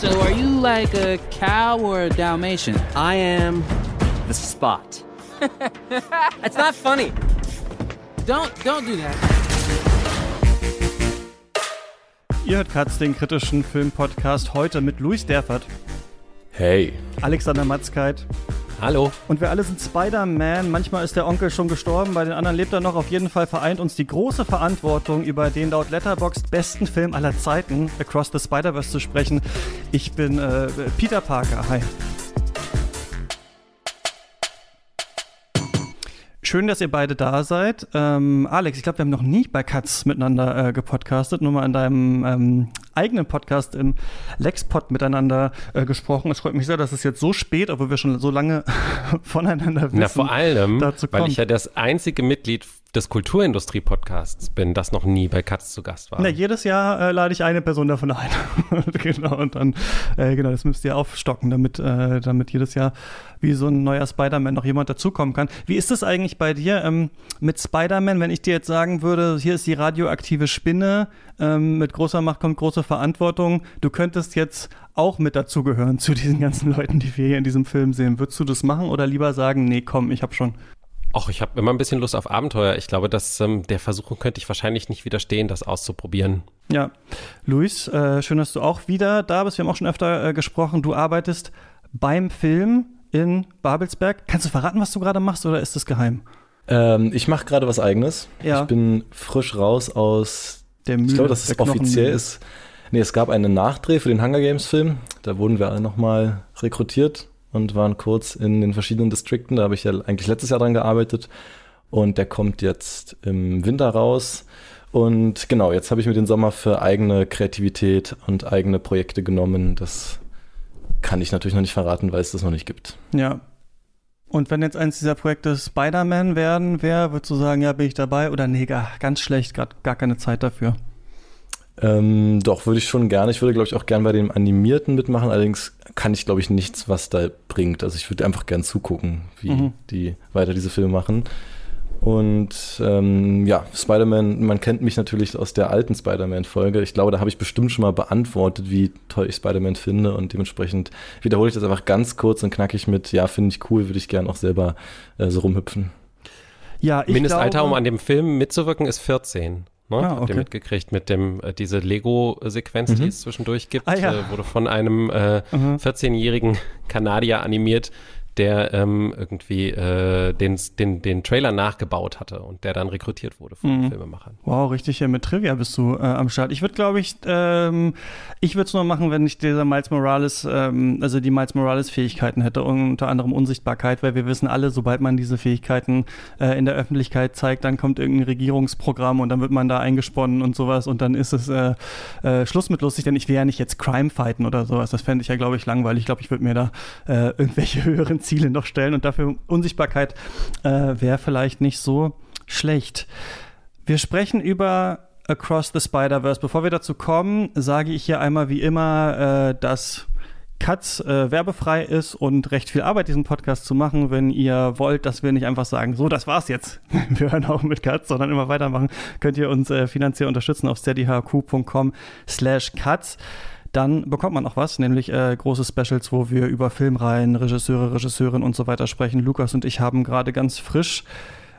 So are you like a cow or a Dalmatian? I am the spot. That's not funny. Don't don't do that. Ihr hört Katz, den kritischen Filmpodcast, heute mit Luis Derfert, Hey. Alexander Matzkeit Hallo. und wir alle sind Spider-Man. Manchmal ist der Onkel schon gestorben, bei den anderen lebt er noch. Auf jeden Fall vereint uns die große Verantwortung, über den laut Letterboxd besten Film aller Zeiten, Across the Spider-Verse, zu sprechen. Ich bin äh, Peter Parker. Hi. Schön, dass ihr beide da seid. Ähm, Alex, ich glaube, wir haben noch nie bei Katz miteinander äh, gepodcastet, nur mal in deinem ähm, eigenen Podcast im Lexpod miteinander äh, gesprochen. Es freut mich sehr, dass es jetzt so spät, obwohl wir schon so lange voneinander wissen. Na, vor allem, dazu weil ich ja das einzige Mitglied des Kulturindustrie-Podcasts bin, das noch nie bei Katz zu Gast war. Na, jedes Jahr äh, lade ich eine Person davon ein. genau, und dann, äh, genau, das müsst ihr aufstocken, damit, äh, damit jedes Jahr wie so ein neuer Spider-Man noch jemand dazukommen kann. Wie ist es eigentlich bei dir ähm, mit Spider-Man, wenn ich dir jetzt sagen würde, hier ist die radioaktive Spinne, ähm, mit großer Macht kommt große Verantwortung, du könntest jetzt auch mit dazugehören zu diesen ganzen Leuten, die wir hier in diesem Film sehen. Würdest du das machen oder lieber sagen, nee, komm, ich hab schon. Och, ich habe immer ein bisschen Lust auf Abenteuer. Ich glaube, dass ähm, der Versuchung könnte ich wahrscheinlich nicht widerstehen, das auszuprobieren. Ja, Luis, äh, schön, dass du auch wieder da bist. Wir haben auch schon öfter äh, gesprochen. Du arbeitest beim Film in Babelsberg. Kannst du verraten, was du gerade machst oder ist das geheim? Ähm, ich mache gerade was eigenes. Ja. Ich bin frisch raus aus. Der Mühle, Ich glaube, dass es offiziell ist. Nee, es gab einen Nachdreh für den Hunger Games Film. Da wurden wir alle nochmal rekrutiert und waren kurz in den verschiedenen Distrikten. Da habe ich ja eigentlich letztes Jahr dran gearbeitet. Und der kommt jetzt im Winter raus. Und genau, jetzt habe ich mir den Sommer für eigene Kreativität und eigene Projekte genommen. Das kann ich natürlich noch nicht verraten, weil es das noch nicht gibt. Ja. Und wenn jetzt eins dieser Projekte Spider-Man werden wäre, würdest du sagen, ja, bin ich dabei? Oder nee, gar, ganz schlecht, gerade gar keine Zeit dafür. Ähm, doch, würde ich schon gerne. Ich würde, glaube ich, auch gerne bei dem Animierten mitmachen. Allerdings kann ich, glaube ich, nichts, was da bringt. Also ich würde einfach gern zugucken, wie Mhm. die weiter diese Filme machen. Und ähm, ja, Spider-Man, man kennt mich natürlich aus der alten Spider-Man-Folge. Ich glaube, da habe ich bestimmt schon mal beantwortet, wie toll ich Spider-Man finde. Und dementsprechend wiederhole ich das einfach ganz kurz und knackig mit, ja, finde ich cool, würde ich gern auch selber äh, so rumhüpfen. Ja, ich Mindestalter, glaube, um an dem Film mitzuwirken, ist 14. Ne? Ah, Habt okay. ihr mitgekriegt mit dem, äh, diese Lego-Sequenz, die Mhm. es zwischendurch gibt, Ah, ja. äh, wurde von einem äh, Mhm. 14-jährigen Kanadier animiert, der ähm, irgendwie äh, den, den, den Trailer nachgebaut hatte und der dann rekrutiert wurde von Mhm. den Filmemachern. Wow, richtig hier mit Trivia bist du äh, am Start. Ich würde, glaube ich, ähm, ich würde es nur machen, wenn ich dieser Miles Morales, ähm, also die Miles Morales Fähigkeiten hätte, unter anderem Unsichtbarkeit, weil wir wissen alle, sobald man diese Fähigkeiten äh, in der Öffentlichkeit zeigt, dann kommt irgendein Regierungsprogramm und dann wird man da eingesponnen und sowas und dann ist es äh, äh, Schluss mit lustig, denn ich will ja nicht jetzt Crime fighten oder sowas. Das fände ich ja, glaube ich, langweilig. Ich glaube, ich würde mir da äh, irgendwelche höheren Ziele noch stellen und dafür Unsichtbarkeit äh, wäre vielleicht nicht so schlecht. Wir sprechen über Across the Spider-Verse. Bevor wir dazu kommen, sage ich hier einmal wie immer, äh, dass Katz äh, werbefrei ist und recht viel Arbeit, diesen Podcast zu machen. Wenn ihr wollt, dass wir nicht einfach sagen, so, das war's jetzt. Wir hören auch mit Katz, sondern immer weitermachen, könnt ihr uns äh, finanziell unterstützen auf steadyhq.com slash Katz. Dann bekommt man auch was, nämlich äh, große Specials, wo wir über Filmreihen, Regisseure, Regisseurinnen und so weiter sprechen. Lukas und ich haben gerade ganz frisch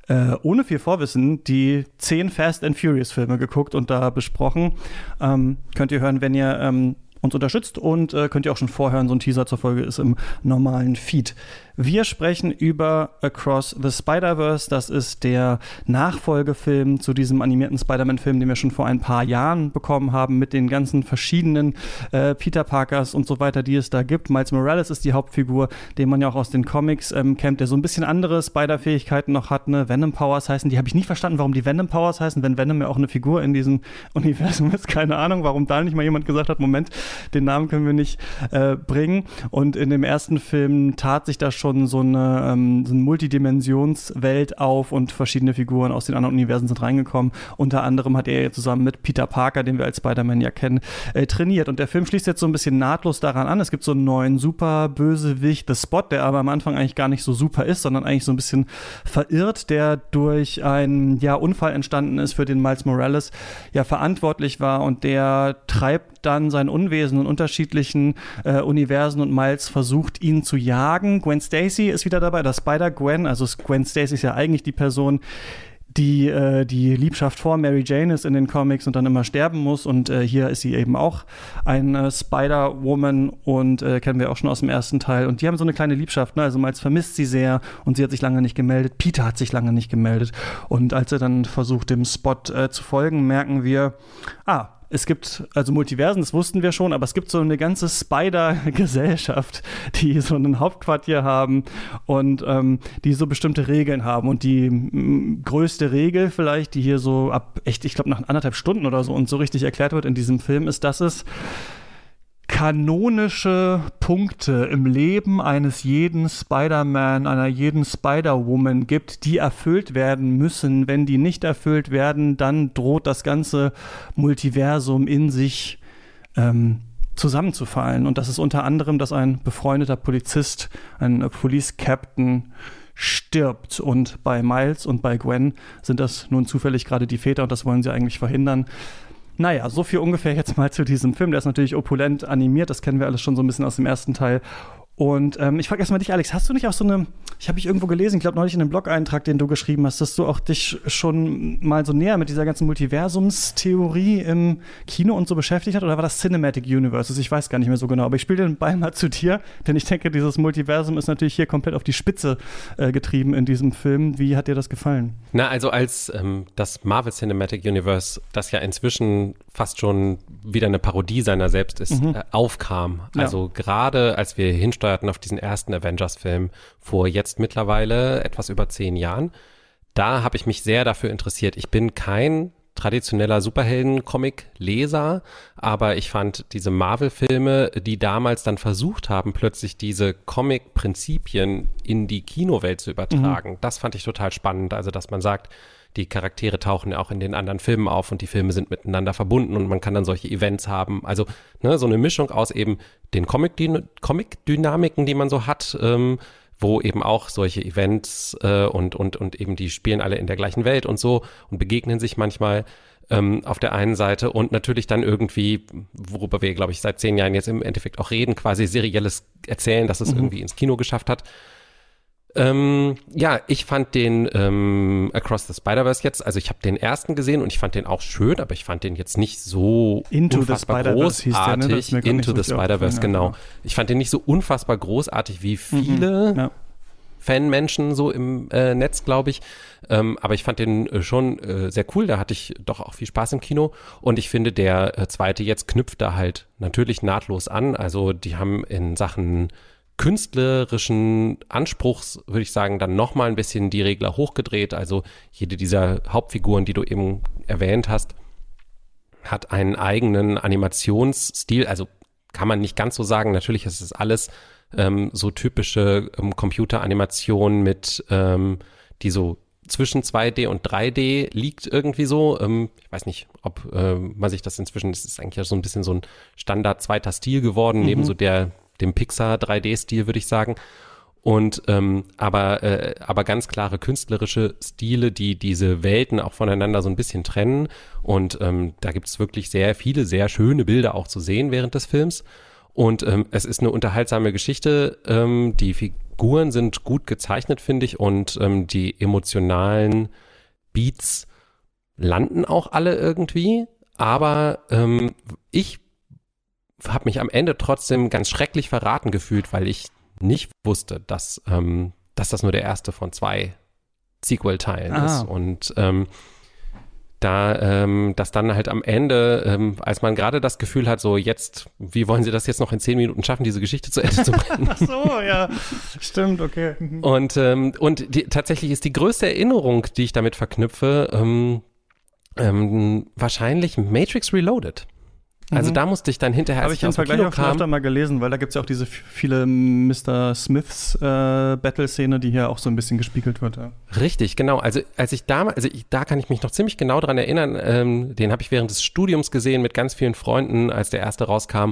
äh, ohne viel Vorwissen die zehn Fast and Furious Filme geguckt und da besprochen. Ähm, könnt ihr hören, wenn ihr ähm, uns unterstützt und äh, könnt ihr auch schon vorhören, so ein Teaser zur Folge ist im normalen Feed. Wir sprechen über Across the Spider-Verse. Das ist der Nachfolgefilm zu diesem animierten Spider-Man-Film, den wir schon vor ein paar Jahren bekommen haben, mit den ganzen verschiedenen äh, Peter Parkers und so weiter, die es da gibt. Miles Morales ist die Hauptfigur, den man ja auch aus den Comics ähm, kennt, der so ein bisschen andere Spider-Fähigkeiten noch hat. Ne? Venom Powers heißen, die habe ich nie verstanden, warum die Venom Powers heißen, wenn Venom ja auch eine Figur in diesem Universum ist. Keine Ahnung, warum da nicht mal jemand gesagt hat, Moment, den Namen können wir nicht äh, bringen. Und in dem ersten Film tat sich da schon so eine, ähm, so eine Multidimensionswelt auf und verschiedene Figuren aus den anderen Universen sind reingekommen. Unter anderem hat er zusammen mit Peter Parker, den wir als Spider-Man ja kennen, äh, trainiert. Und der Film schließt jetzt so ein bisschen nahtlos daran an. Es gibt so einen neuen Super-Bösewicht, The Spot, der aber am Anfang eigentlich gar nicht so super ist, sondern eigentlich so ein bisschen verirrt, der durch einen ja, Unfall entstanden ist, für den Miles Morales ja verantwortlich war und der treibt dann sein Unwesen in unterschiedlichen äh, Universen und Miles versucht, ihn zu jagen. Gwen Stacy ist wieder dabei, das Spider-Gwen, also Gwen Stacy ist ja eigentlich die Person, die äh, die Liebschaft vor Mary Jane ist in den Comics und dann immer sterben muss. Und äh, hier ist sie eben auch eine Spider-Woman und äh, kennen wir auch schon aus dem ersten Teil. Und die haben so eine kleine Liebschaft. Ne? Also Miles vermisst sie sehr und sie hat sich lange nicht gemeldet. Peter hat sich lange nicht gemeldet. Und als er dann versucht, dem Spot äh, zu folgen, merken wir, ah, es gibt also Multiversen, das wussten wir schon, aber es gibt so eine ganze Spider-Gesellschaft, die so ein Hauptquartier haben und ähm, die so bestimmte Regeln haben. Und die größte Regel vielleicht, die hier so ab echt, ich glaube, nach anderthalb Stunden oder so und so richtig erklärt wird in diesem Film, ist, dass es kanonische Punkte im Leben eines jeden Spider-Man, einer jeden Spider-Woman gibt, die erfüllt werden müssen. Wenn die nicht erfüllt werden, dann droht das ganze Multiversum in sich ähm, zusammenzufallen. Und das ist unter anderem, dass ein befreundeter Polizist, ein Police Captain, stirbt. Und bei Miles und bei Gwen sind das nun zufällig gerade die Väter und das wollen sie eigentlich verhindern. Naja, so viel ungefähr jetzt mal zu diesem Film. Der ist natürlich opulent animiert, das kennen wir alles schon so ein bisschen aus dem ersten Teil. Und ähm, ich frage erstmal dich, Alex, hast du nicht auch so eine, ich habe ich irgendwo gelesen, ich glaube neulich in einem Blog-Eintrag, den du geschrieben hast, dass du auch dich schon mal so näher mit dieser ganzen Multiversumstheorie im Kino und so beschäftigt hast? Oder war das Cinematic Universes? Ich weiß gar nicht mehr so genau, aber ich spiele den Ball mal zu dir, denn ich denke, dieses Multiversum ist natürlich hier komplett auf die Spitze äh, getrieben in diesem Film. Wie hat dir das gefallen? Na, also als ähm, das Marvel Cinematic Universe, das ja inzwischen fast schon wieder eine Parodie seiner selbst ist, Mhm. äh, aufkam. Ja. Also gerade als wir hinsteuerten auf diesen ersten Avengers-Film vor jetzt mittlerweile etwas über zehn Jahren, da habe ich mich sehr dafür interessiert. Ich bin kein traditioneller Superhelden-Comic-Leser, aber ich fand diese Marvel-Filme, die damals dann versucht haben, plötzlich diese Comic-Prinzipien in die Kinowelt zu übertragen, das fand ich total spannend. Also, dass man sagt, die Charaktere tauchen ja auch in den anderen Filmen auf und die Filme sind miteinander verbunden und man kann dann solche Events haben. Also ne, so eine Mischung aus eben den Comic-Dyn- Comic-Dynamiken, die man so hat, ähm, wo eben auch solche Events äh, und, und, und eben die spielen alle in der gleichen Welt und so und begegnen sich manchmal ähm, auf der einen Seite und natürlich dann irgendwie, worüber wir, glaube ich, seit zehn Jahren jetzt im Endeffekt auch reden, quasi serielles Erzählen, dass es irgendwie ins Kino geschafft hat. Ähm, ja, ich fand den ähm, Across the Spider-Verse jetzt, also ich habe den ersten gesehen und ich fand den auch schön, aber ich fand den jetzt nicht so Into the unfassbar hieß der, ne? Großartig. Into the Spider-Verse, aufgefallen, ja, genau. genau. Ich fand den nicht so unfassbar großartig wie viele Ja. Fanmenschen so im äh, Netz, glaube ich. Ähm, aber ich fand den äh, schon äh, sehr cool. Da hatte ich doch auch viel Spaß im Kino. Und ich finde, der äh, zweite jetzt knüpft da halt natürlich nahtlos an. Also die haben in Sachen künstlerischen Anspruchs, würde ich sagen, dann nochmal ein bisschen die Regler hochgedreht. Also jede dieser Hauptfiguren, die du eben erwähnt hast, hat einen eigenen Animationsstil. Also kann man nicht ganz so sagen. Natürlich ist es alles ähm, so typische ähm, Computeranimationen mit, ähm, die so zwischen 2D und 3D liegt irgendwie so. Ähm, ich weiß nicht, ob äh, man sich das inzwischen, das ist eigentlich ja so ein bisschen so ein Standard zweiter Stil geworden, neben so der, dem Pixar 3D-Stil, würde ich sagen. Und ähm, aber, äh, aber ganz klare künstlerische Stile, die diese Welten auch voneinander so ein bisschen trennen. Und ähm, da gibt es wirklich sehr viele, sehr schöne Bilder auch zu sehen während des Films. Und ähm, es ist eine unterhaltsame Geschichte. Ähm, die Figuren sind gut gezeichnet, finde ich, und ähm, die emotionalen Beats landen auch alle irgendwie. Aber ähm, ich habe mich am Ende trotzdem ganz schrecklich verraten gefühlt, weil ich nicht wusste, dass, ähm, dass das nur der erste von zwei Sequel-Teilen Ah. ist. Und ähm, da ähm, dass dann halt am Ende, ähm, als man gerade das Gefühl hat, so jetzt, wie wollen sie das jetzt noch in zehn Minuten schaffen, diese Geschichte zu Ende zu bringen? Ach so, ja. Stimmt, okay. Mhm. Und, ähm, und die, tatsächlich ist die größte Erinnerung, die ich damit verknüpfe, ähm, ähm, wahrscheinlich Matrix Reloaded. Also Mhm. da musste ich dann hinterher, als Habe ich, ich im aus dem Vergleich Kino auch schon öfter kam, mal gelesen, weil da gibt es ja auch diese viele Mr. Smiths äh, Battle-Szene, die hier auch so ein bisschen gespiegelt wird. Ja. Richtig, genau. Also als ich da, also ich, da kann ich mich noch ziemlich genau dran erinnern. Ähm, den habe ich während des Studiums gesehen mit ganz vielen Freunden, als der erste rauskam.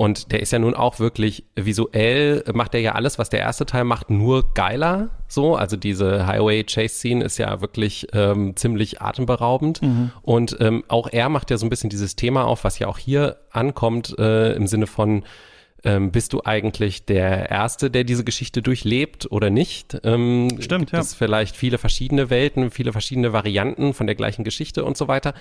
Und der ist ja nun auch wirklich visuell, macht er ja alles, was der erste Teil macht, nur geiler. So, also diese Highway-Chase-Scene ist ja wirklich ähm, ziemlich atemberaubend. Mhm. Und ähm, auch er macht ja so ein bisschen dieses Thema auf, was ja auch hier ankommt, äh, im Sinne von, ähm, bist du eigentlich der Erste, der diese Geschichte durchlebt oder nicht? Ähm, Stimmt, ja. Das vielleicht viele verschiedene Welten, viele verschiedene Varianten von der gleichen Geschichte und so weiter.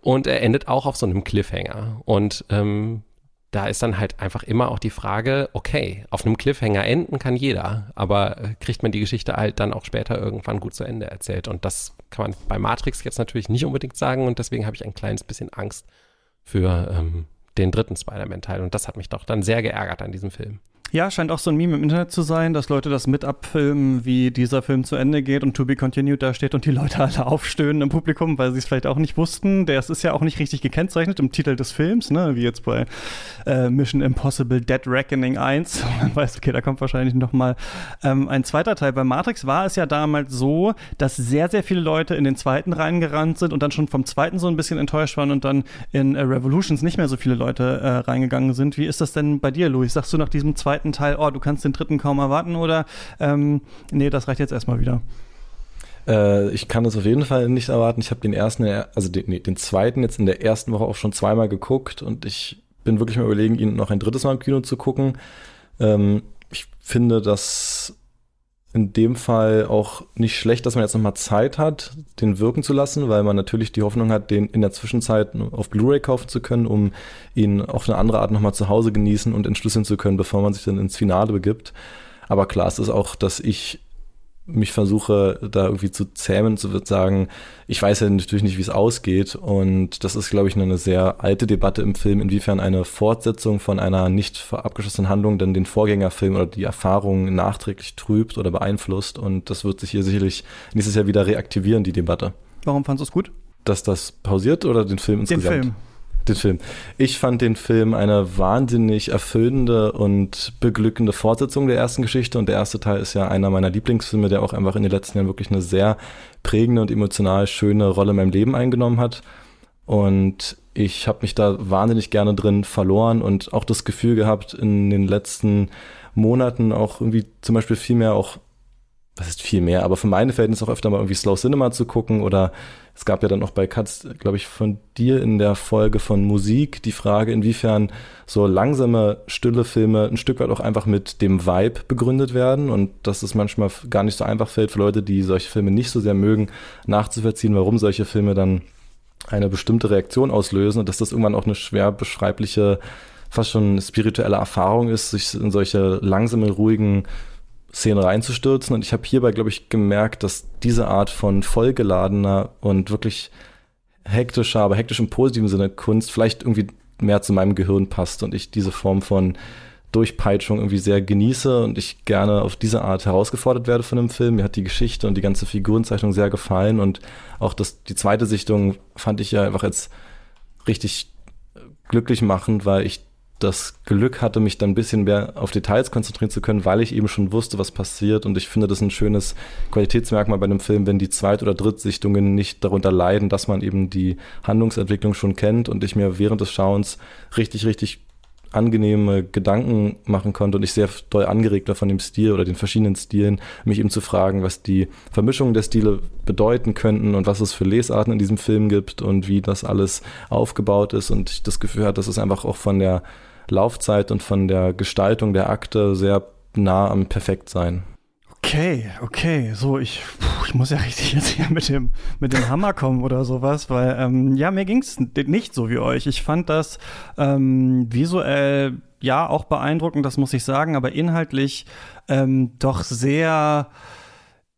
Und er endet auch auf so einem Cliffhanger. Und ähm, da ist dann halt einfach immer auch die Frage, okay, auf einem Cliffhanger enden kann jeder, aber äh, kriegt man die Geschichte halt dann auch später irgendwann gut zu Ende erzählt. Und das kann man bei Matrix jetzt natürlich nicht unbedingt sagen und deswegen habe ich ein kleines bisschen Angst für ähm, den dritten Spider-Man-Teil. Und das hat mich doch dann sehr geärgert an diesem Film. Ja, scheint auch so ein Meme im Internet zu sein, dass Leute das mit abfilmen, wie dieser Film zu Ende geht und To Be Continued da steht und die Leute alle aufstöhnen im Publikum, weil sie es vielleicht auch nicht wussten. Der ist ja auch nicht richtig gekennzeichnet im Titel des Films, ne? wie jetzt bei äh, Mission Impossible Dead Reckoning 1. Man weiß, okay, da kommt wahrscheinlich noch mal ähm, ein zweiter Teil. Bei Matrix war es ja damals so, dass sehr, sehr viele Leute in den zweiten reingerannt sind und dann schon vom zweiten so ein bisschen enttäuscht waren und dann in äh, Revolutions nicht mehr so viele Leute äh, reingegangen sind. Wie ist das denn bei dir, Luis? Sagst du nach diesem zweiten zweiten Teil, oh, du kannst den dritten kaum erwarten oder ähm, nee, das reicht jetzt erstmal wieder? Äh, ich kann das auf jeden Fall nicht erwarten. Ich habe den ersten, also den, nee, den zweiten jetzt in der ersten Woche auch schon zweimal geguckt und ich bin wirklich mal überlegen, ihn noch ein drittes Mal im Kino zu gucken. Ähm, ich finde, dass in dem Fall auch nicht schlecht, dass man jetzt nochmal Zeit hat, den wirken zu lassen, weil man natürlich die Hoffnung hat, den in der Zwischenzeit auf Blu-ray kaufen zu können, um ihn auf eine andere Art nochmal zu Hause genießen und entschlüsseln zu können, bevor man sich dann ins Finale begibt. Aber klar, es ist auch, dass ich mich versuche, da irgendwie zu zähmen, zu sagen, ich weiß ja natürlich nicht, wie es ausgeht. Und das ist, glaube ich, eine sehr alte Debatte im Film, inwiefern eine Fortsetzung von einer nicht abgeschlossenen Handlung dann den Vorgängerfilm oder die Erfahrung nachträglich trübt oder beeinflusst. Und das wird sich hier sicherlich nächstes Jahr wieder reaktivieren, die Debatte. Warum fandest du es gut? Dass das pausiert oder den Film insgesamt? Den Film den Film. Ich fand den Film eine wahnsinnig erfüllende und beglückende Fortsetzung der ersten Geschichte und der erste Teil ist ja einer meiner Lieblingsfilme, der auch einfach in den letzten Jahren wirklich eine sehr prägende und emotional schöne Rolle in meinem Leben eingenommen hat. Und ich habe mich da wahnsinnig gerne drin verloren und auch das Gefühl gehabt, in den letzten Monaten auch irgendwie zum Beispiel viel mehr auch was ist viel mehr, aber für meine Verhältnisse auch öfter mal irgendwie Slow Cinema zu gucken oder es gab ja dann auch bei Katz, glaube ich, von dir in der Folge von Musik die Frage, inwiefern so langsame, stille Filme ein Stück weit auch einfach mit dem Vibe begründet werden und dass es manchmal gar nicht so einfach fällt für Leute, die solche Filme nicht so sehr mögen, nachzuvollziehen, warum solche Filme dann eine bestimmte Reaktion auslösen und dass das irgendwann auch eine schwer beschreibliche, fast schon spirituelle Erfahrung ist, sich in solche langsame, ruhigen Szene reinzustürzen. Und ich habe hierbei, glaube ich, gemerkt, dass diese Art von vollgeladener und wirklich hektischer, aber hektisch im positiven Sinne Kunst vielleicht irgendwie mehr zu meinem Gehirn passt und ich diese Form von Durchpeitschung irgendwie sehr genieße und ich gerne auf diese Art herausgefordert werde von dem Film. Mir hat die Geschichte und die ganze Figurenzeichnung sehr gefallen und auch das, die zweite Sichtung fand ich ja einfach jetzt richtig glücklich machend, weil ich das Glück hatte, mich dann ein bisschen mehr auf Details konzentrieren zu können, weil ich eben schon wusste, was passiert. Und ich finde das ein schönes Qualitätsmerkmal bei einem Film, wenn die Zweit- oder Drittsichtungen nicht darunter leiden, dass man eben die Handlungsentwicklung schon kennt und ich mir während des Schauens richtig, richtig angenehme Gedanken machen konnte und ich sehr doll angeregt war von dem Stil oder den verschiedenen Stilen, mich eben zu fragen, was die Vermischungen der Stile bedeuten könnten und was es für Lesarten in diesem Film gibt und wie das alles aufgebaut ist und ich das Gefühl hatte, dass es einfach auch von der Laufzeit und von der Gestaltung der Akte sehr nah am Perfektsein. Okay, okay, so ich, ich muss ja richtig jetzt hier mit dem mit dem Hammer kommen oder sowas, weil ähm, ja mir ging's nicht so wie euch. Ich fand das ähm, visuell ja auch beeindruckend, das muss ich sagen, aber inhaltlich ähm, doch sehr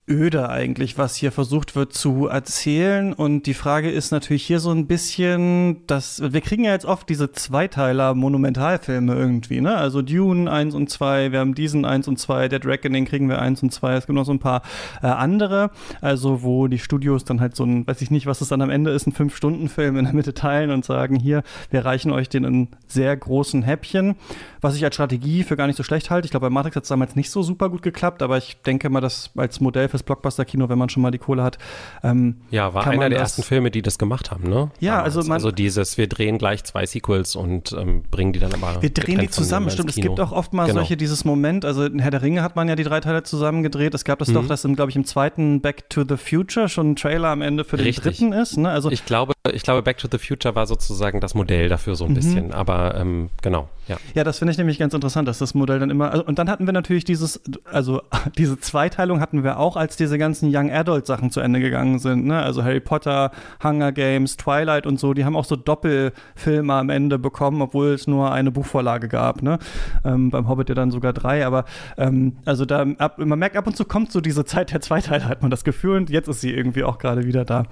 öde eigentlich, was hier versucht wird zu erzählen. Und die Frage ist natürlich hier so ein bisschen, dass wir kriegen ja jetzt oft diese Zweiteiler Monumentalfilme irgendwie, ne? Also Dune 1 und 2, wir haben diesen 1 und 2, Dead Reckoning kriegen wir 1 und 2, es gibt noch so ein paar äh, andere, also wo die Studios dann halt so ein, weiß ich nicht, was es dann am Ende ist, ein Fünf-Stunden-Film in der Mitte teilen und sagen, hier, wir reichen euch den in sehr großen Häppchen, was ich als Strategie für gar nicht so schlecht halte. Ich glaube, bei Matrix hat es damals nicht so super gut geklappt, aber ich denke mal, dass als Modell fürs Blockbuster-Kino, wenn man schon mal die Kohle hat. Ähm, ja, war einer der das- ersten Filme, die das gemacht haben, ne? Ja, Damals. also man- also dieses, wir drehen gleich zwei Sequels und ähm, bringen die dann aber. Wir drehen die zusammen, stimmt. Es gibt auch oft mal Genau. solche, dieses Moment, also in Herr der Ringe hat man ja die drei Teile zusammen gedreht. Es gab das Mhm. doch, dass, glaube ich, im zweiten Back to the Future schon ein Trailer am Ende für den Richtig. dritten ist. Ne? Also Ich glaube, ich glaube, Back to the Future war sozusagen das Modell dafür Mhm. so ein bisschen. Aber ähm, genau, ja. Ja, das finde ich nämlich ganz interessant, dass das Modell dann immer. Also, und dann hatten wir natürlich dieses, also diese Zweiteilung hatten wir auch, als diese ganzen Young Adult Sachen zu Ende gegangen sind. Ne? Also Harry Potter, Hunger Games, Twilight und so, die haben auch so Doppelfilme am Ende bekommen, obwohl es nur eine Buchvorlage gab. Ne? Ähm, beim Hobbit ja dann sogar drei, aber ähm, also da ab, man merkt ab und zu kommt so diese Zeit der Zweiteile, hat man das Gefühl, und jetzt ist sie irgendwie auch gerade wieder da.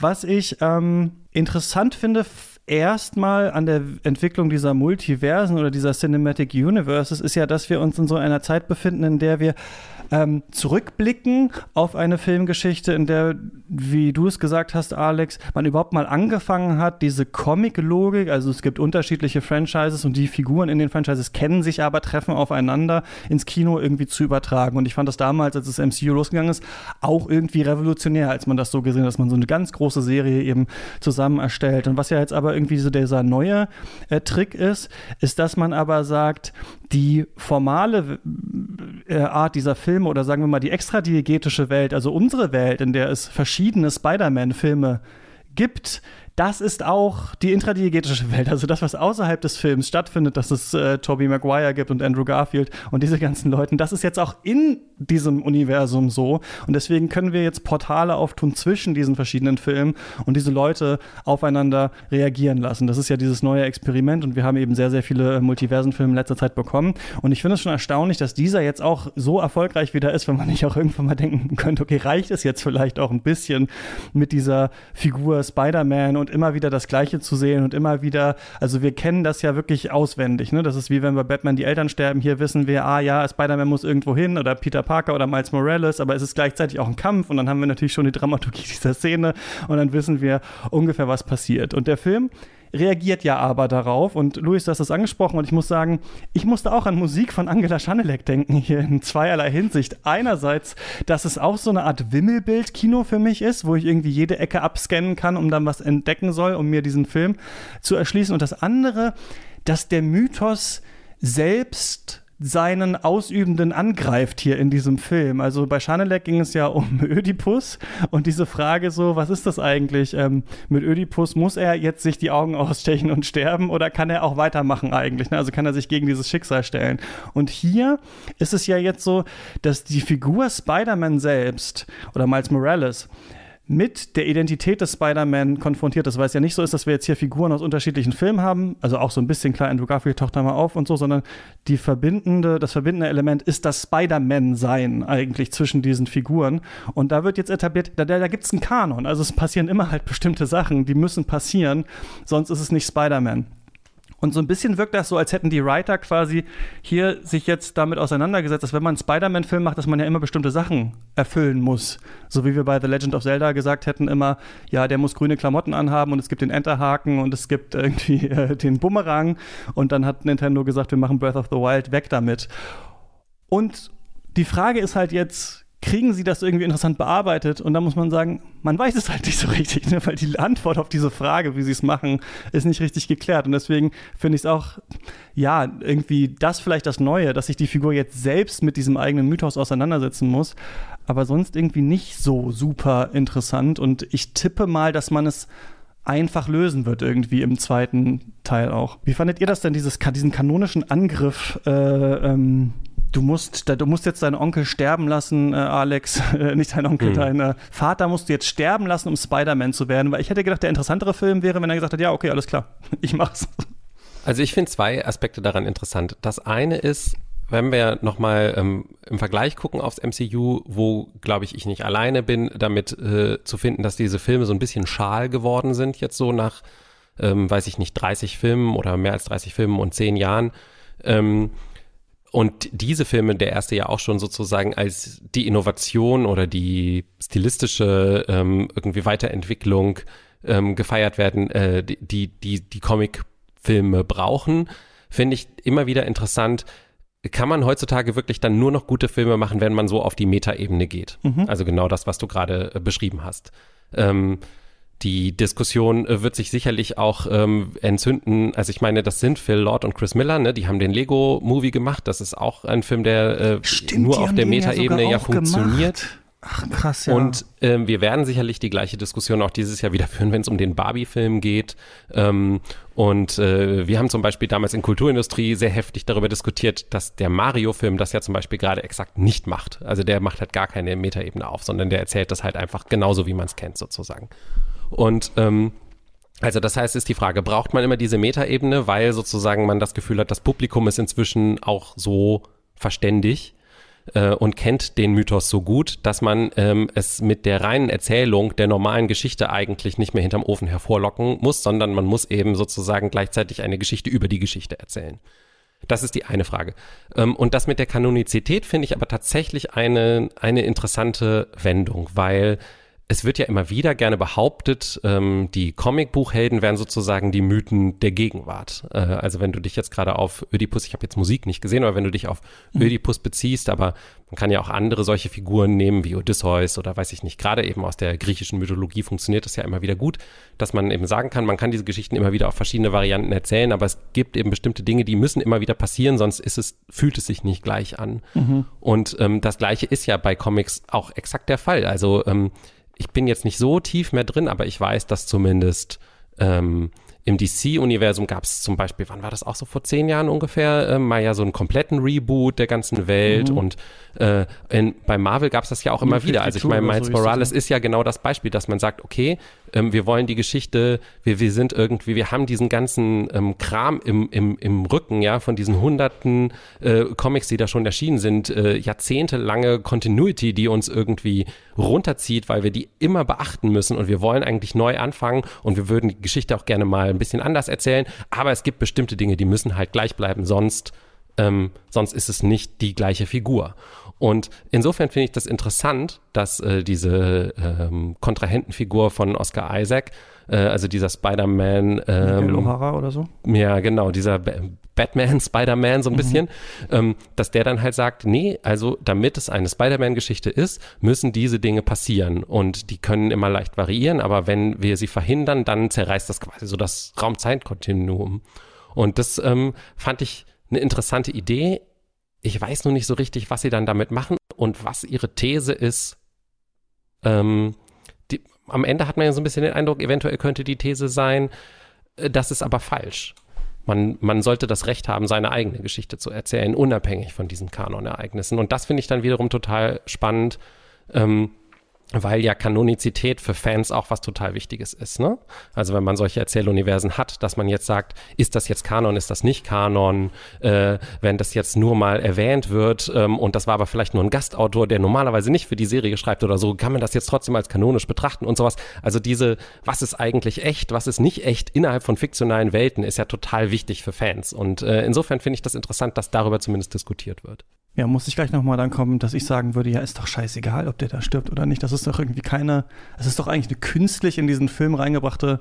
Was ich ähm, interessant finde, erstmal an der Entwicklung dieser Multiversen oder dieser Cinematic Universes ist ja, dass wir uns in so einer Zeit befinden, in der wir ähm, zurückblicken auf eine Filmgeschichte, in der, wie du es gesagt hast, Alex, man überhaupt mal angefangen hat, diese Comic-Logik, also es gibt unterschiedliche Franchises und die Figuren in den Franchises kennen sich aber, treffen aufeinander, ins Kino irgendwie zu übertragen. Und ich fand das damals, als das MCU losgegangen ist, auch irgendwie revolutionär, als man das so gesehen hat, dass man so eine ganz große Serie eben zusammen erstellt. Und was ja jetzt aber irgendwie so dieser neue äh, Trick ist, ist, dass man aber sagt, die formale äh, Art dieser Filme oder sagen wir mal die extradiegetische Welt, also unsere Welt, in der es verschiedene Spider-Man-Filme gibt, das ist auch die intradiegetische Welt, also das, was außerhalb des Films stattfindet, dass es äh, Tobey Maguire gibt und Andrew Garfield und diese ganzen Leuten, das ist jetzt auch in diesem Universum so und deswegen können wir jetzt Portale auftun zwischen diesen verschiedenen Filmen und diese Leute aufeinander reagieren lassen. Das ist ja dieses neue Experiment und wir haben eben sehr, sehr viele äh, Multiversenfilme in letzter Zeit bekommen und ich finde es schon erstaunlich, dass dieser jetzt auch so erfolgreich wieder ist, wenn man nicht auch irgendwann mal denken könnte, okay, reicht es jetzt vielleicht auch ein bisschen mit dieser Figur Spider-Man und immer wieder das Gleiche zu sehen und immer wieder, also wir kennen das ja wirklich auswendig, ne? Das ist wie wenn bei Batman die Eltern sterben, hier wissen wir, ah ja, Spider-Man muss irgendwo hin oder Peter Parker oder Miles Morales, aber es ist gleichzeitig auch ein Kampf und dann haben wir natürlich schon die Dramaturgie dieser Szene und dann wissen wir ungefähr, was passiert. Und der Film reagiert ja aber darauf und Luis, du hast das angesprochen und ich muss sagen, ich musste auch an Musik von Angela Schanelek denken hier in zweierlei Hinsicht. Einerseits, dass es auch so eine Art Wimmelbild-Kino für mich ist, wo ich irgendwie jede Ecke abscannen kann, um dann was entdecken soll, um mir diesen Film zu erschließen und das andere, dass der Mythos selbst seinen Ausübenden angreift hier in diesem Film. Also bei Schanelek ging es ja um Ödipus und diese Frage so, was ist das eigentlich ähm, mit Ödipus? Muss er jetzt sich die Augen ausstechen und sterben oder kann er auch weitermachen eigentlich? Ne? Also kann er sich gegen dieses Schicksal stellen? Und hier ist es ja jetzt so, dass die Figur Spider-Man selbst oder Miles Morales mit der Identität des Spider-Man konfrontiert ist, weil es ja nicht so ist, dass wir jetzt hier Figuren aus unterschiedlichen Filmen haben, also auch so ein bisschen klar, Andrew Garfield taucht da mal auf und so, sondern die verbindende, das verbindende Element ist das Spider-Man-Sein eigentlich zwischen diesen Figuren. Und da wird jetzt etabliert, da, da gibt es einen Kanon, also es passieren immer halt bestimmte Sachen, die müssen passieren, sonst ist es nicht Spider-Man. Und so ein bisschen wirkt das so, als hätten die Writer quasi hier sich jetzt damit auseinandergesetzt, dass wenn man einen Spider-Man-Film macht, dass man ja immer bestimmte Sachen erfüllen muss. So wie wir bei The Legend of Zelda gesagt hätten immer, ja, der muss grüne Klamotten anhaben und es gibt den Enterhaken und es gibt irgendwie äh, den Bumerang. Und dann hat Nintendo gesagt, wir machen Breath of the Wild weg damit. Und die Frage ist halt jetzt, kriegen sie das irgendwie interessant bearbeitet? Und da muss man sagen, man weiß es halt nicht so richtig, ne? weil die Antwort auf diese Frage, wie sie es machen, ist nicht richtig geklärt. Und deswegen finde ich es auch, ja, irgendwie das vielleicht das Neue, dass sich die Figur jetzt selbst mit diesem eigenen Mythos auseinandersetzen muss, aber sonst irgendwie nicht so super interessant. Und ich tippe mal, dass man es einfach lösen wird irgendwie im zweiten Teil auch. Wie fandet ihr das denn, dieses, diesen kanonischen Angriff äh, ähm, du musst, du musst jetzt deinen Onkel sterben lassen, äh, Alex, äh, nicht dein Onkel, Hm. dein äh, Vater musst du jetzt sterben lassen, um Spider-Man zu werden, weil ich hätte gedacht, der interessantere Film wäre, wenn er gesagt hat, ja, okay, alles klar, ich mach's. Also ich finde zwei Aspekte daran interessant. Das eine ist, wenn wir nochmal ähm, im Vergleich gucken aufs MCU, wo, glaube ich, ich nicht alleine bin, damit äh, zu finden, dass diese Filme so ein bisschen schal geworden sind, jetzt so nach, ähm, weiß ich nicht, 30 Filmen oder mehr als 30 Filmen und 10 Jahren. Ähm, und diese Filme, der erste ja auch schon sozusagen als die Innovation oder die stilistische ähm, irgendwie Weiterentwicklung ähm, gefeiert werden, äh, die, die, die, Comic-Filme brauchen, finde ich immer wieder interessant, kann man heutzutage wirklich dann nur noch gute Filme machen, wenn man so auf die Metaebene geht. Mhm. Also genau das, was du gerade äh, beschrieben hast. Ähm, die Diskussion äh, wird sich sicherlich auch ähm, entzünden. Also ich meine, das sind Phil Lord und Chris Miller, ne? Die haben den Lego-Movie gemacht. Das ist auch ein Film, der äh, nur die auf der Metaebene ja auch funktioniert. gemacht. Ach, krass, ja. Und ähm, wir werden sicherlich die gleiche Diskussion auch dieses Jahr wieder führen, wenn es um den Barbie-Film geht. Ähm, und äh, wir haben zum Beispiel damals in Kulturindustrie sehr heftig darüber diskutiert, dass der Mario-Film das ja zum Beispiel gerade exakt nicht macht. Also der macht halt gar keine Metaebene auf, sondern der erzählt das halt einfach genauso, wie man es kennt sozusagen. Und ähm, also das heißt, ist die Frage, braucht man immer diese Metaebene, weil sozusagen man das Gefühl hat, das Publikum ist inzwischen auch so verständig äh, und kennt den Mythos so gut, dass man ähm, es mit der reinen Erzählung der normalen Geschichte eigentlich nicht mehr hinterm Ofen hervorlocken muss, sondern man muss eben sozusagen gleichzeitig eine Geschichte über die Geschichte erzählen. Das ist die eine Frage. Ähm, und das mit der Kanonizität finde ich aber tatsächlich eine, eine interessante Wendung, weil es wird ja immer wieder gerne behauptet, ähm, die Comicbuchhelden wären sozusagen die Mythen der Gegenwart. Äh, also wenn du dich jetzt gerade auf Ödipus, ich habe jetzt Musik nicht gesehen, aber wenn du dich auf Mhm. Ödipus beziehst, aber man kann ja auch andere solche Figuren nehmen wie Odysseus oder weiß ich nicht, gerade eben aus der griechischen Mythologie funktioniert das ja immer wieder gut, dass man eben sagen kann, man kann diese Geschichten immer wieder auf verschiedene Varianten erzählen, aber es gibt eben bestimmte Dinge, die müssen immer wieder passieren, sonst ist es, fühlt es sich nicht gleich an. Und ähm, das gleiche ist ja bei Comics auch exakt der Fall. Also ähm, ich bin jetzt nicht so tief mehr drin, aber ich weiß, dass zumindest ähm, im DC-Universum gab es zum Beispiel, wann war das auch so vor zehn Jahren ungefähr, äh, mal ja so einen kompletten Reboot der ganzen Welt und äh, in, bei Marvel gab es das ja auch immer wieder. Also ich 52 meine, Miles so Morales ne? ist ja genau das Beispiel, dass man sagt, okay, ähm, wir wollen die Geschichte, wir, wir sind irgendwie, wir haben diesen ganzen ähm, Kram im, im, im Rücken, ja, von diesen hunderten äh, Comics, die da schon erschienen sind, äh, jahrzehntelange Continuity, die uns irgendwie runterzieht, weil wir die immer beachten müssen und wir wollen eigentlich neu anfangen und wir würden die Geschichte auch gerne mal ein bisschen anders erzählen, aber es gibt bestimmte Dinge, die müssen halt gleich bleiben, sonst ähm, sonst ist es nicht die gleiche Figur. Und insofern finde ich das interessant, dass äh, diese ähm, Kontrahentenfigur von Oscar Isaac, äh, also dieser Spider-Man, ähm, O'Hara oder so. ja, genau, dieser Ba- Batman, Spider-Man so ein bisschen, ähm, dass der dann halt sagt, nee, also damit es eine Spider-Man-Geschichte ist, müssen diese Dinge passieren und die können immer leicht variieren, aber wenn wir sie verhindern, dann zerreißt das quasi so das Raum-Zeit-Kontinuum. Und das ähm, fand ich eine interessante Idee. Ich weiß nur nicht so richtig, was sie dann damit machen und was ihre These ist. Ähm, die, am Ende hat man ja so ein bisschen den Eindruck, eventuell könnte die These sein, äh, das ist aber falsch. Man, man sollte das Recht haben, seine eigene Geschichte zu erzählen, unabhängig von diesen Kanonereignissen. Und das finde ich dann wiederum total spannend, ähm, weil ja Kanonizität für Fans auch was total Wichtiges ist. Ne? Also wenn man solche Erzähluniversen hat, dass man jetzt sagt, ist das jetzt Kanon, ist das nicht Kanon, äh, wenn das jetzt nur mal erwähnt wird ähm, und das war aber vielleicht nur ein Gastautor, der normalerweise nicht für die Serie schreibt oder so, kann man das jetzt trotzdem als kanonisch betrachten und sowas. Also diese, was ist eigentlich echt, was ist nicht echt innerhalb von fiktionalen Welten, ist ja total wichtig für Fans. Und äh, insofern finde ich das interessant, dass darüber zumindest diskutiert wird. Ja, muss ich gleich nochmal dann kommen, dass ich sagen würde, ja, ist doch scheißegal, ob der da stirbt oder nicht. Das ist doch irgendwie keine, es ist doch eigentlich eine künstlich in diesen Film reingebrachte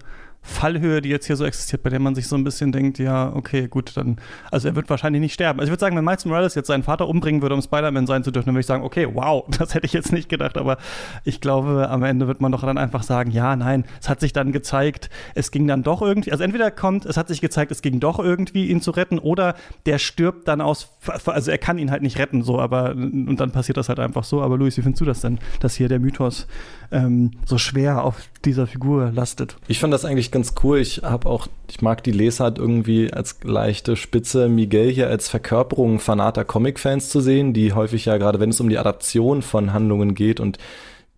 Fallhöhe, die jetzt hier so existiert, bei der man sich so ein bisschen denkt, ja, okay, gut, dann, also er wird wahrscheinlich nicht sterben. Also ich würde sagen, wenn Miles Morales jetzt seinen Vater umbringen würde, um Spider-Man sein zu dürfen, dann würde ich sagen, okay, wow, das hätte ich jetzt nicht gedacht, aber ich glaube, am Ende wird man doch dann einfach sagen, ja, nein, es hat sich dann gezeigt, es ging dann doch irgendwie, also entweder kommt, es hat sich gezeigt, es ging doch irgendwie, ihn zu retten, oder der stirbt dann aus, also er kann ihn halt nicht retten, so, aber, und dann passiert das halt einfach so. Aber Luis, wie findest du das denn, dass hier der Mythos ähm, so schwer auf dieser Figur lastet? Ich fand das eigentlich ganz cool. Ich habe auch, ich mag die Lesart irgendwie als leichte Spitze, Miguel hier als Verkörperung fanater Comic-Fans zu sehen, die häufig ja gerade, wenn es um die Adaption von Handlungen geht und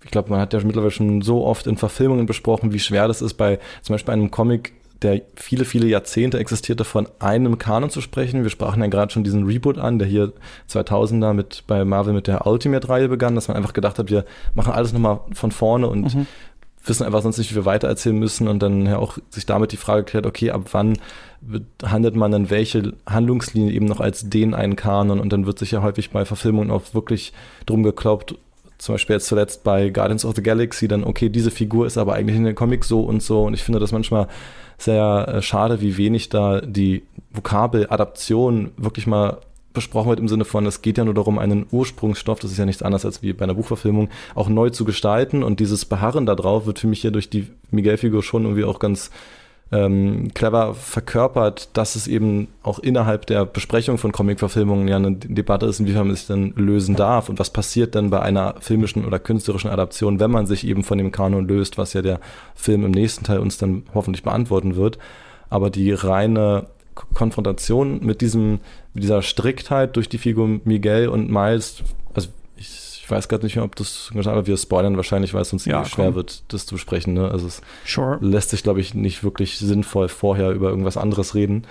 ich glaube, man hat ja mittlerweile schon so oft in Verfilmungen besprochen, wie schwer das ist, bei zum Beispiel einem Comic, der viele, viele Jahrzehnte existierte, von einem Kanon zu sprechen. Wir sprachen ja gerade schon diesen Reboot an, der hier 2000er mit, bei Marvel mit der Ultimate-Reihe begann, dass man einfach gedacht hat, wir machen alles nochmal von vorne und Mhm. Wissen einfach sonst nicht, wie wir weitererzählen müssen und dann ja auch sich damit die Frage klärt, okay, ab wann handelt man dann welche Handlungslinie eben noch als den einen Kanon und dann wird sich ja häufig bei Verfilmungen auch wirklich drum gekloppt, zum Beispiel jetzt zuletzt bei Guardians of the Galaxy, dann, okay, diese Figur ist aber eigentlich in den Comics so und so und ich finde das manchmal sehr äh, schade, wie wenig da die Vokabeladaption wirklich mal besprochen wird im Sinne von, es geht ja nur darum, einen Ursprungsstoff, das ist ja nichts anderes als wie bei einer Buchverfilmung, auch neu zu gestalten und dieses Beharren darauf wird für mich hier durch die Miguel-Figur schon irgendwie auch ganz ähm, clever verkörpert, dass es eben auch innerhalb der Besprechung von Comic-Verfilmungen ja eine Debatte ist, inwiefern man sich dann lösen darf und was passiert dann bei einer filmischen oder künstlerischen Adaption, wenn man sich eben von dem Kanon löst, was ja der Film im nächsten Teil uns dann hoffentlich beantworten wird. Aber die reine Konfrontation mit diesem, mit dieser Striktheit durch die Figur Miguel und Miles, also ich, ich weiß gerade nicht mehr, ob das, aber wir spoilern wahrscheinlich, weil es uns ja, schwer wird, das zu besprechen. Ne? Also es sure. lässt sich, glaube ich, nicht wirklich sinnvoll vorher über irgendwas anderes reden.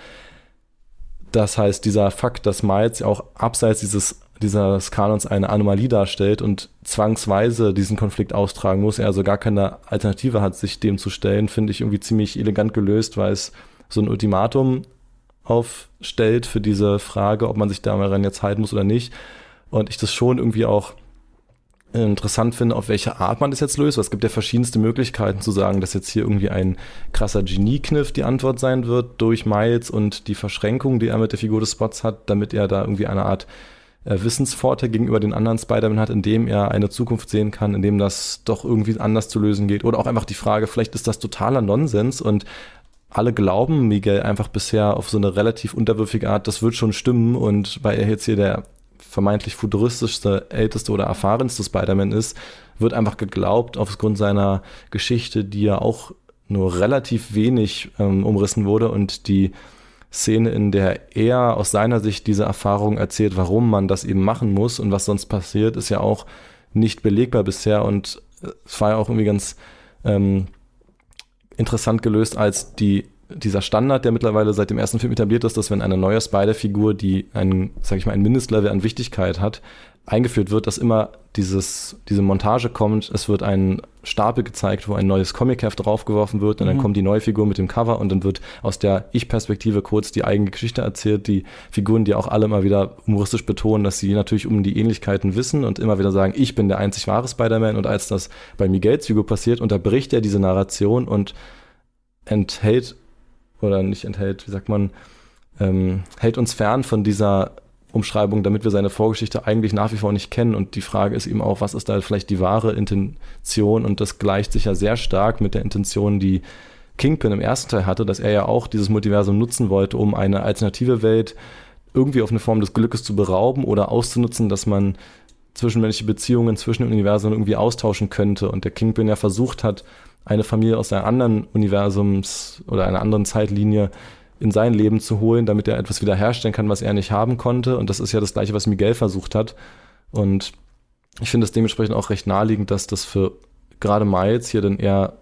Das heißt, dieser Fakt, dass Miles auch abseits dieses dieses Kanons eine Anomalie darstellt und zwangsweise diesen Konflikt austragen muss, er also gar keine Alternative hat, sich dem zu stellen, finde ich irgendwie ziemlich elegant gelöst, weil es so ein Ultimatum aufstellt für diese Frage, ob man sich daran jetzt halten muss oder nicht. Und ich das schon irgendwie auch interessant finde, auf welche Art man das jetzt löst. Es gibt ja verschiedenste Möglichkeiten zu sagen, dass jetzt hier irgendwie ein krasser Genie-Kniff die Antwort sein wird durch Miles und die Verschränkung, die er mit der Figur des Spots hat, damit er da irgendwie eine Art äh, Wissensvorteil gegenüber den anderen Spider-Man hat, indem er eine Zukunft sehen kann, indem das doch irgendwie anders zu lösen geht. Oder auch einfach die Frage, vielleicht ist das totaler Nonsens und alle glauben Miguel einfach bisher auf so eine relativ unterwürfige Art, das wird schon stimmen. Und weil er jetzt hier der vermeintlich futuristischste, älteste oder erfahrenste Spider-Man ist, wird einfach geglaubt aufgrund seiner Geschichte, die ja auch nur relativ wenig ähm, umrissen wurde und die Szene, in der er aus seiner Sicht diese Erfahrung erzählt, warum man das eben machen muss und was sonst passiert, ist ja auch nicht belegbar bisher. Und es war ja auch irgendwie ganz ähm, interessant gelöst als die, dieser Standard, der mittlerweile seit dem ersten Film etabliert ist, dass wenn eine neue Spider-Figur, die einen, sag ich mal, ein Mindestlevel an Wichtigkeit hat, eingeführt wird, dass immer dieses, diese Montage kommt, es wird ein Stapel gezeigt, wo ein neues Comic-Heft draufgeworfen wird und mhm. dann kommt die neue Figur mit dem Cover und dann wird aus der Ich-Perspektive kurz die eigene Geschichte erzählt. Die Figuren, die auch alle immer wieder humoristisch betonen, dass sie natürlich um die Ähnlichkeiten wissen und immer wieder sagen, ich bin der einzig wahre Spider-Man und als das bei Miguels Figur passiert, unterbricht er diese Narration und enthält oder nicht enthält, wie sagt man, ähm, hält uns fern von dieser Umschreibung, damit wir seine Vorgeschichte eigentlich nach wie vor nicht kennen. Und die Frage ist eben auch, was ist da vielleicht die wahre Intention? Und das gleicht sich ja sehr stark mit der Intention, die Kingpin im ersten Teil hatte, dass er ja auch dieses Multiversum nutzen wollte, um eine alternative Welt irgendwie auf eine Form des Glückes zu berauben oder auszunutzen, dass man zwischenmenschliche Beziehungen zwischen den Universen irgendwie austauschen könnte. Und der Kingpin ja versucht hat, eine Familie aus einem anderen Universums oder einer anderen Zeitlinie in sein Leben zu holen, damit er etwas wiederherstellen kann, was er nicht haben konnte. Und das ist ja das Gleiche, was Miguel versucht hat. Und ich finde es dementsprechend auch recht naheliegend, dass das für gerade Miles hier dann eher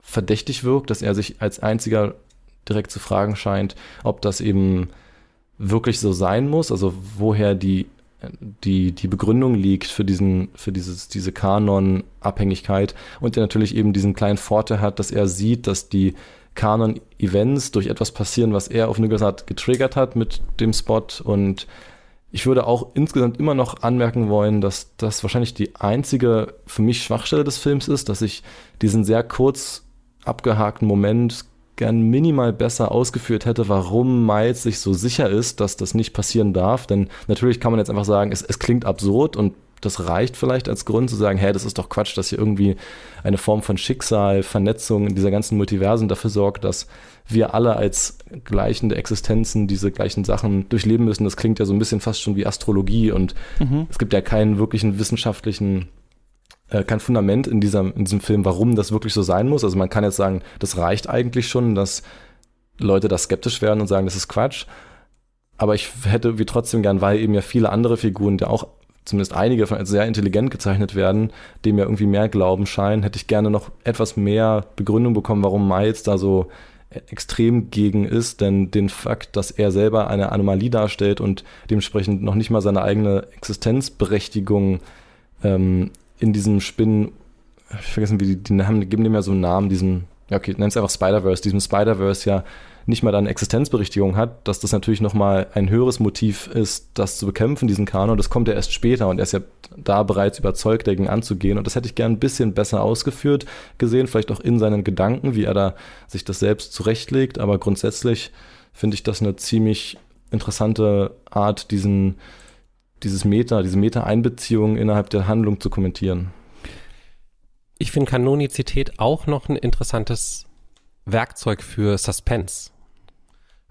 verdächtig wirkt, dass er sich als einziger direkt zu fragen scheint, ob das eben wirklich so sein muss, also woher die, die, die Begründung liegt für diesen, für dieses, diese Kanon-Abhängigkeit und der natürlich eben diesen kleinen Vorteil hat, dass er sieht, dass die Kanon-Events durch etwas passieren, was er auf eine gewisse Art getriggert hat mit dem Spot. Und ich würde auch insgesamt immer noch anmerken wollen, dass das wahrscheinlich die einzige für mich Schwachstelle des Films ist, dass ich diesen sehr kurz abgehakten Moment gern minimal besser ausgeführt hätte, warum Miles sich so sicher ist, dass das nicht passieren darf. Denn natürlich kann man jetzt einfach sagen, es, es klingt absurd und das reicht vielleicht als Grund zu sagen, hey, das ist doch Quatsch, dass hier irgendwie eine Form von Schicksal, Vernetzung in dieser ganzen Multiversen dafür sorgt, dass wir alle als gleichende Existenzen diese gleichen Sachen durchleben müssen. Das klingt ja so ein bisschen fast schon wie Astrologie und mhm. es gibt ja keinen wirklichen wissenschaftlichen äh, kein Fundament in, dieser, in diesem Film, warum das wirklich so sein muss. Also man kann jetzt sagen, das reicht eigentlich schon, dass Leute da skeptisch werden und sagen, das ist Quatsch. Aber ich hätte wie trotzdem gern, weil eben ja viele andere Figuren, die auch zumindest einige von sehr intelligent gezeichnet werden, dem ja irgendwie mehr Glauben scheinen, hätte ich gerne noch etwas mehr Begründung bekommen, warum Miles da so extrem gegen ist, denn den Fakt, dass er selber eine Anomalie darstellt und dementsprechend noch nicht mal seine eigene Existenzberechtigung ähm, in diesem Spinnen, ich vergessen, wie die, die Namen, geben dem ja so einen Namen, diesem, ja okay, nenn es einfach Spider-Verse, diesem Spider-Verse ja nicht mal dann Existenzberichtigung hat, dass das natürlich nochmal ein höheres Motiv ist, das zu bekämpfen, diesen Kanon. Das kommt ja erst später und er ist ja da bereits überzeugt, dagegen anzugehen. Und das hätte ich gern ein bisschen besser ausgeführt gesehen, vielleicht auch in seinen Gedanken, wie er da sich das selbst zurechtlegt. Aber grundsätzlich finde ich das eine ziemlich interessante Art, diesen, dieses Meta, diese Meta-Einbeziehung innerhalb der Handlung zu kommentieren. Ich finde Kanonizität auch noch ein interessantes Werkzeug für Suspense.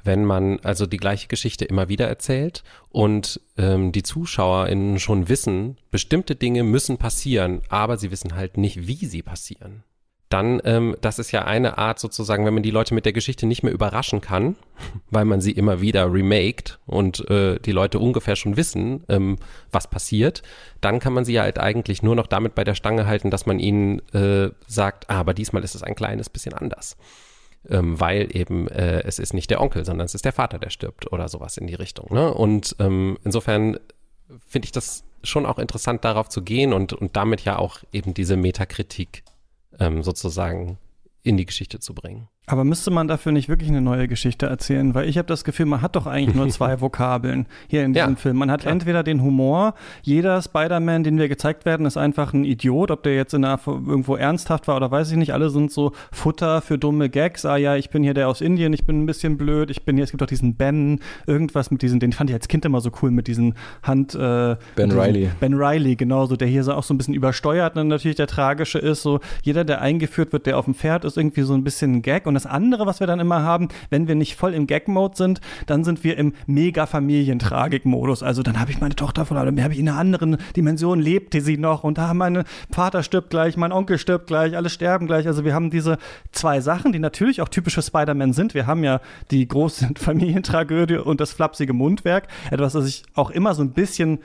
Wenn man also die gleiche Geschichte immer wieder erzählt und ähm, die ZuschauerInnen schon wissen, bestimmte Dinge müssen passieren, aber sie wissen halt nicht, wie sie passieren dann, ähm, das ist ja eine Art sozusagen, wenn man die Leute mit der Geschichte nicht mehr überraschen kann, weil man sie immer wieder remaked und äh, die Leute ungefähr schon wissen, ähm, was passiert, dann kann man sie halt eigentlich nur noch damit bei der Stange halten, dass man ihnen äh, sagt, ah, aber diesmal ist es ein kleines bisschen anders. Ähm, weil eben äh, es ist nicht der Onkel, sondern es ist der Vater, der stirbt oder sowas in die Richtung. Ne? Und ähm, insofern finde ich das schon auch interessant, darauf zu gehen und, und damit ja auch eben diese Metakritik ähm, sozusagen in die Geschichte zu bringen. Aber müsste man dafür nicht wirklich eine neue Geschichte erzählen? Weil ich habe das Gefühl, man hat doch eigentlich nur zwei Vokabeln hier in diesem ja, Film. Man hat klar. entweder den Humor, jeder Spider-Man, den wir gezeigt werden, ist einfach ein Idiot, ob der jetzt in der, irgendwo ernsthaft war oder weiß ich nicht. Alle sind so Futter für dumme Gags. Ah ja, ich bin hier der aus Indien, ich bin ein bisschen blöd, ich bin hier, es gibt doch diesen Ben, irgendwas mit diesen, den fand ich als Kind immer so cool mit diesen Hand. Äh, ben Riley. Ben Riley, genau, so der hier so auch so ein bisschen übersteuert und natürlich der tragische ist. So jeder, der eingeführt wird, der auf dem Pferd ist, irgendwie so ein bisschen ein Gag. Und das andere, was wir dann immer haben, wenn wir nicht voll im Gag-Mode sind, dann sind wir im Mega-Familientragik-Modus. Also dann habe ich meine Tochter von, oder habe ich in einer anderen Dimension, lebte sie noch und da mein Vater stirbt gleich, mein Onkel stirbt gleich, alle sterben gleich. Also wir haben diese zwei Sachen, die natürlich auch typische Spider-Man sind. Wir haben ja die große Familientragödie und das flapsige Mundwerk. Etwas, das ich auch immer so ein bisschen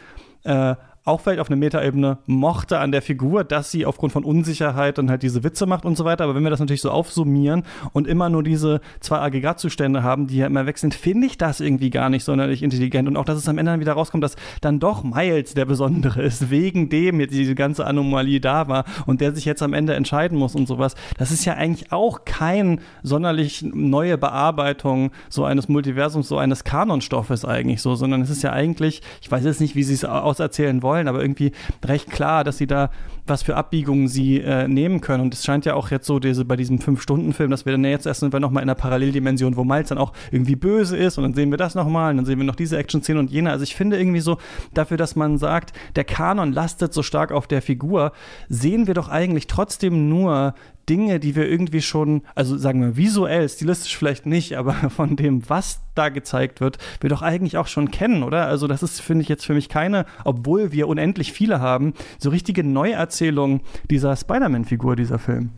äh, auch vielleicht auf einer Metaebene mochte an der Figur, dass sie aufgrund von Unsicherheit dann halt diese Witze macht und so weiter. Aber wenn wir das natürlich so aufsummieren und immer nur diese zwei Aggregatzustände haben, die ja immer wechseln, finde ich das irgendwie gar nicht sonderlich intelligent. Und auch, dass es am Ende dann wieder rauskommt, dass dann doch Miles der Besondere ist, wegen dem jetzt diese ganze Anomalie da war und der sich jetzt am Ende entscheiden muss und sowas. Das ist ja eigentlich auch kein sonderlich neue Bearbeitung so eines Multiversums, so eines Kanonstoffes eigentlich so, sondern es ist ja eigentlich, ich weiß jetzt nicht, wie sie es auserzählen wollen, wollen, aber irgendwie recht klar, dass sie da was für Abbiegungen sie äh, nehmen können. Und es scheint ja auch jetzt so diese, bei diesem Fünf-Stunden-Film, dass wir dann jetzt erst sind wir nochmal in einer Paralleldimension, wo Miles dann auch irgendwie böse ist und dann sehen wir das nochmal und dann sehen wir noch diese Action-Szene und jene. Also ich finde irgendwie so, dafür, dass man sagt, der Kanon lastet so stark auf der Figur, sehen wir doch eigentlich trotzdem nur Dinge, die wir irgendwie schon, also sagen wir visuell, stilistisch vielleicht nicht, aber von dem, was da gezeigt wird, wir doch eigentlich auch schon kennen, oder? Also das ist, finde ich, jetzt für mich keine, obwohl wir unendlich viele haben, so richtige Neuerzählung dieser Spider-Man-Figur, dieser Film.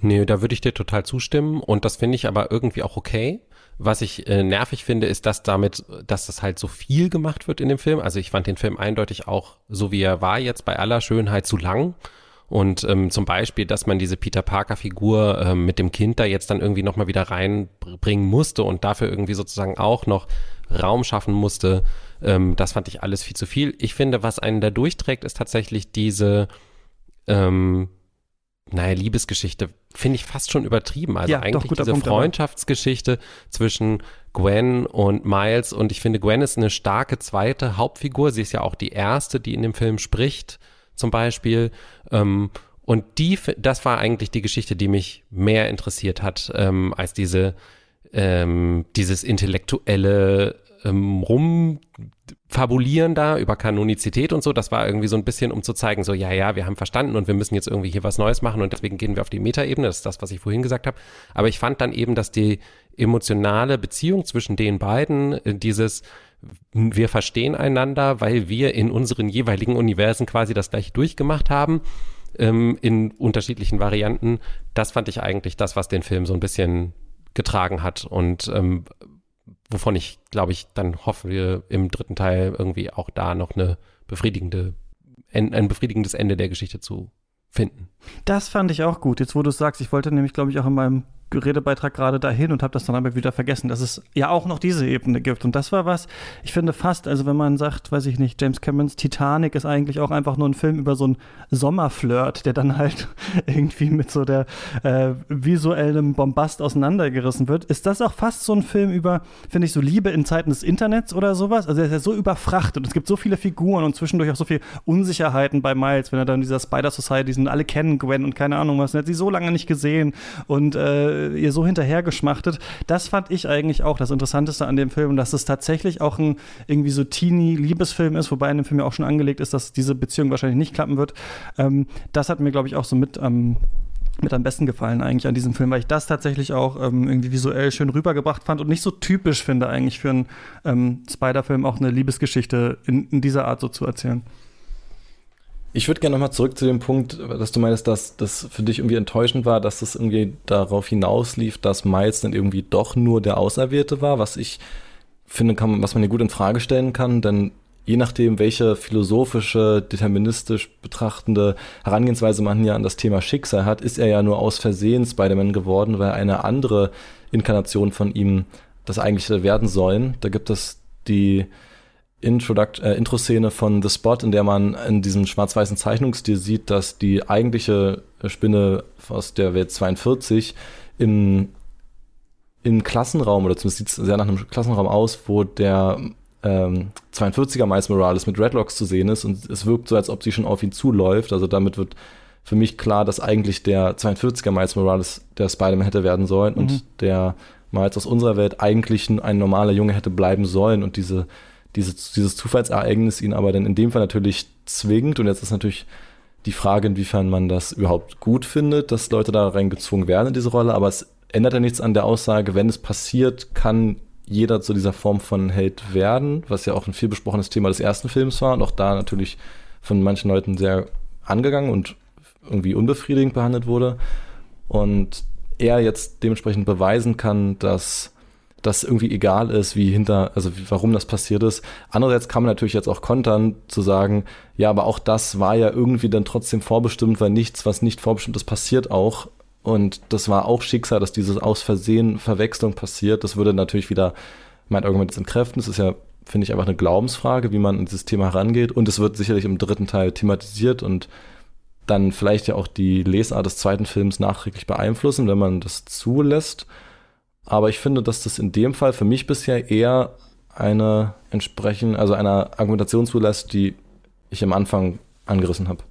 Nee, da würde ich dir total zustimmen und das finde ich aber irgendwie auch okay. Was ich äh, nervig finde, ist, dass damit, dass das halt so viel gemacht wird in dem Film. Also ich fand den Film eindeutig auch, so wie er war, jetzt bei aller Schönheit zu lang. Und ähm, zum Beispiel, dass man diese Peter Parker-Figur ähm, mit dem Kind da jetzt dann irgendwie nochmal wieder reinbringen musste und dafür irgendwie sozusagen auch noch Raum schaffen musste, ähm, das fand ich alles viel zu viel. Ich finde, was einen da durchträgt, ist tatsächlich diese, ähm, naja, Liebesgeschichte, finde ich fast schon übertrieben. Also ja, eigentlich diese Punkt, Freundschaftsgeschichte zwischen Gwen und Miles. Und ich finde, Gwen ist eine starke zweite Hauptfigur. Sie ist ja auch die erste, die in dem Film spricht zum Beispiel. Ähm, und die, das war eigentlich die Geschichte, die mich mehr interessiert hat, ähm, als diese, ähm, dieses intellektuelle ähm, Rumfabulieren da über Kanonizität und so. Das war irgendwie so ein bisschen, um zu zeigen, so, ja, ja, wir haben verstanden und wir müssen jetzt irgendwie hier was Neues machen und deswegen gehen wir auf die Metaebene. Das ist das, was ich vorhin gesagt habe. Aber ich fand dann eben, dass die emotionale Beziehung zwischen den beiden, äh, dieses, wir verstehen einander, weil wir in unseren jeweiligen Universen quasi das gleiche durchgemacht haben, ähm, in unterschiedlichen Varianten. Das fand ich eigentlich das, was den Film so ein bisschen getragen hat und ähm, wovon ich, glaube ich, dann hoffen wir im dritten Teil irgendwie auch da noch eine befriedigende, ein, ein befriedigendes Ende der Geschichte zu finden. Das fand ich auch gut. Jetzt, wo du es sagst, ich wollte nämlich, glaube ich, auch in meinem Redebeitrag gerade dahin und habe das dann aber wieder vergessen, dass es ja auch noch diese Ebene gibt. Und das war was, ich finde fast, also wenn man sagt, weiß ich nicht, James Camerons Titanic ist eigentlich auch einfach nur ein Film über so einen Sommerflirt, der dann halt irgendwie mit so der äh, visuellen Bombast auseinandergerissen wird. Ist das auch fast so ein Film über, finde ich, so Liebe in Zeiten des Internets oder sowas? Also er ist ja so überfrachtet und es gibt so viele Figuren und zwischendurch auch so viele Unsicherheiten bei Miles, wenn er dann in dieser Spider Society sind, alle kennen Gwen und keine Ahnung was, er hat sie so lange nicht gesehen und äh, äh, ihr so hinterhergeschmachtet. Das fand ich eigentlich auch das Interessanteste an dem Film, dass es tatsächlich auch ein irgendwie so Teenie-Liebesfilm ist, wobei in dem Film ja auch schon angelegt ist, dass diese Beziehung wahrscheinlich nicht klappen wird. Ähm, das hat mir, glaube ich, auch so mit am ähm, mit am besten gefallen eigentlich an diesem Film, weil ich das tatsächlich auch ähm, irgendwie visuell schön rübergebracht fand und nicht so typisch finde eigentlich für einen ähm, Spider-Film auch eine Liebesgeschichte in, in dieser Art so zu erzählen. Ich würde gerne nochmal zurück zu dem Punkt, dass du meinst, dass das für dich irgendwie enttäuschend war, dass es irgendwie darauf hinauslief, dass Miles dann irgendwie doch nur der Auserwählte war, was ich finde, kann, was man hier gut in Frage stellen kann, denn je nachdem, welche philosophische, deterministisch betrachtende Herangehensweise man hier an das Thema Schicksal hat, ist er ja nur aus Versehen Spider-Man geworden, weil eine andere Inkarnation von ihm das eigentlich werden sollen. Da gibt es die Introduct äh, Intro-Szene von The Spot, in der man in diesem schwarz-weißen Zeichnungsstil sieht, dass die eigentliche Spinne aus der Welt 42 im, im Klassenraum, oder zumindest sieht es sehr nach einem Klassenraum aus, wo der ähm, 42er Miles Morales mit Redlocks zu sehen ist und es wirkt so, als ob sie schon auf ihn zuläuft. Also damit wird für mich klar, dass eigentlich der 42er Miles Morales der Spider-Man hätte werden sollen mhm. und der Miles aus unserer Welt eigentlich ein normaler Junge hätte bleiben sollen und diese dieses, dieses Zufallsereignis ihn aber dann in dem Fall natürlich zwingt. Und jetzt ist natürlich die Frage, inwiefern man das überhaupt gut findet, dass Leute da reingezwungen werden in diese Rolle. Aber es ändert ja nichts an der Aussage, wenn es passiert, kann jeder zu dieser Form von Held werden, was ja auch ein viel besprochenes Thema des ersten Films war und auch da natürlich von manchen Leuten sehr angegangen und irgendwie unbefriedigend behandelt wurde. Und er jetzt dementsprechend beweisen kann, dass das irgendwie egal ist, wie hinter, also wie, warum das passiert ist. Andererseits kann man natürlich jetzt auch kontern, zu sagen, ja, aber auch das war ja irgendwie dann trotzdem vorbestimmt, weil nichts, was nicht vorbestimmt ist, passiert auch. Und das war auch Schicksal, dass dieses aus Versehen Verwechslung passiert. Das würde natürlich wieder mein Argument jetzt entkräften. Das ist ja, finde ich, einfach eine Glaubensfrage, wie man an dieses Thema herangeht. Und es wird sicherlich im dritten Teil thematisiert und dann vielleicht ja auch die Lesart des zweiten Films nachträglich beeinflussen, wenn man das zulässt. Aber ich finde, dass das in dem Fall für mich bisher eher eine entsprechend, also einer Argumentation zulässt, die ich am Anfang angerissen habe.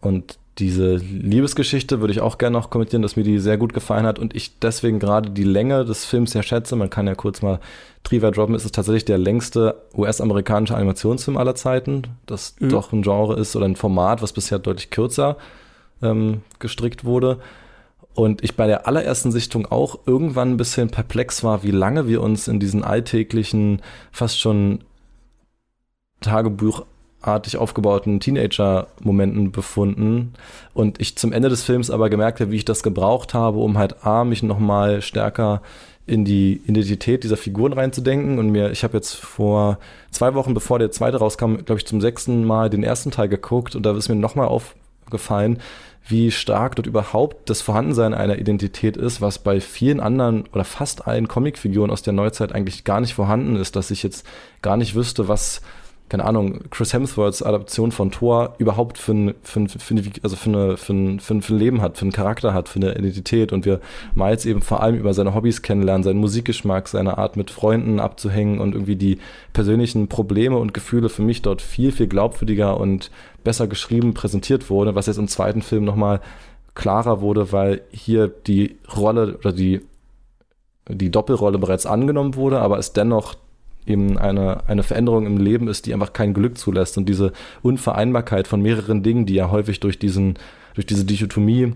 Und diese Liebesgeschichte würde ich auch gerne noch kommentieren, dass mir die sehr gut gefallen hat und ich deswegen gerade die Länge des Films sehr schätze. Man kann ja kurz mal Trivia droppen. Es ist tatsächlich der längste US-amerikanische Animationsfilm aller Zeiten, das mhm. doch ein Genre ist oder ein Format, was bisher deutlich kürzer ähm, gestrickt wurde. Und ich bei der allerersten Sichtung auch irgendwann ein bisschen perplex war, wie lange wir uns in diesen alltäglichen, fast schon Tagebuchartig aufgebauten Teenager-Momenten befunden. Und ich zum Ende des Films aber gemerkt habe, wie ich das gebraucht habe, um halt A, mich nochmal stärker in die Identität dieser Figuren reinzudenken. Und mir, ich habe jetzt vor zwei Wochen, bevor der zweite rauskam, glaube ich, zum sechsten Mal den ersten Teil geguckt und da ist mir nochmal aufgefallen, wie stark dort überhaupt das Vorhandensein einer Identität ist, was bei vielen anderen oder fast allen Comicfiguren aus der Neuzeit eigentlich gar nicht vorhanden ist, dass ich jetzt gar nicht wüsste, was keine Ahnung, Chris Hemsworths Adaption von Thor überhaupt für ein, für ein, für eine, also ein, für, ein, für ein Leben hat, für einen Charakter hat, für eine Identität. Und wir Miles eben vor allem über seine Hobbys kennenlernen, seinen Musikgeschmack, seine Art mit Freunden abzuhängen und irgendwie die persönlichen Probleme und Gefühle für mich dort viel, viel glaubwürdiger und besser geschrieben präsentiert wurde, was jetzt im zweiten Film nochmal klarer wurde, weil hier die Rolle oder die, die Doppelrolle bereits angenommen wurde, aber es dennoch eben eine, eine Veränderung im Leben ist, die einfach kein Glück zulässt. Und diese Unvereinbarkeit von mehreren Dingen, die ja häufig durch diesen, durch diese Dichotomie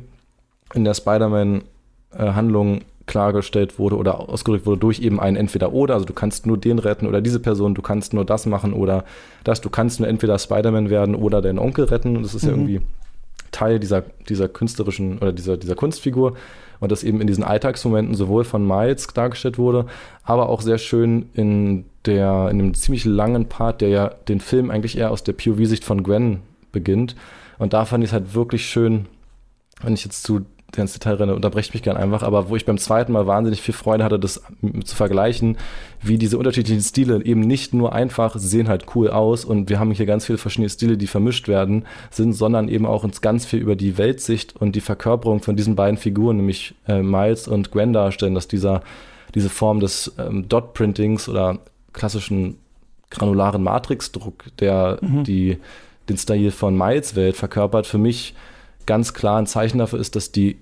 in der Spider-Man-Handlung klargestellt wurde oder ausgedrückt wurde durch eben ein Entweder-Oder. Also du kannst nur den retten oder diese Person, du kannst nur das machen oder das. Du kannst nur entweder Spider-Man werden oder deinen Onkel retten. Und das ist mhm. ja irgendwie Teil dieser, dieser künstlerischen oder dieser, dieser Kunstfigur und das eben in diesen Alltagsmomenten sowohl von Miles dargestellt wurde, aber auch sehr schön in der, in einem ziemlich langen Part, der ja den Film eigentlich eher aus der POV-Sicht von Gwen beginnt. Und da fand ich es halt wirklich schön, wenn ich jetzt zu der ins Detail renne, unterbrecht mich gern einfach, aber wo ich beim zweiten Mal wahnsinnig viel Freude hatte, das zu vergleichen, wie diese unterschiedlichen Stile eben nicht nur einfach, sie sehen halt cool aus und wir haben hier ganz viele verschiedene Stile, die vermischt werden, sind, sondern eben auch uns ganz viel über die Weltsicht und die Verkörperung von diesen beiden Figuren, nämlich äh, Miles und Gwen darstellen, dass dieser, diese Form des ähm, Dot-Printings oder klassischen granularen Matrixdruck, der mhm. die, den Style von Miles Welt verkörpert, für mich ganz klar ein Zeichen dafür ist, dass die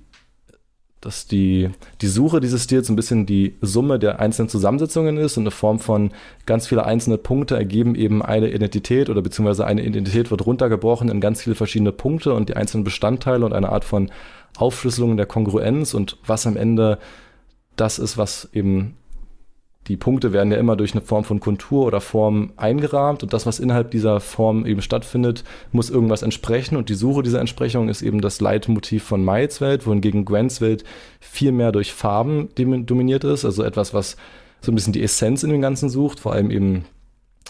dass die, die Suche dieses Stils ein bisschen die Summe der einzelnen Zusammensetzungen ist und eine Form von ganz viele einzelne Punkte ergeben eben eine Identität oder beziehungsweise eine Identität wird runtergebrochen in ganz viele verschiedene Punkte und die einzelnen Bestandteile und eine Art von Aufschlüsselung der Kongruenz und was am Ende das ist, was eben die Punkte werden ja immer durch eine Form von Kontur oder Form eingerahmt und das, was innerhalb dieser Form eben stattfindet, muss irgendwas entsprechen und die Suche dieser Entsprechung ist eben das Leitmotiv von Miles Welt, wohingegen Gwens Welt viel mehr durch Farben dominiert ist, also etwas, was so ein bisschen die Essenz in dem Ganzen sucht, vor allem eben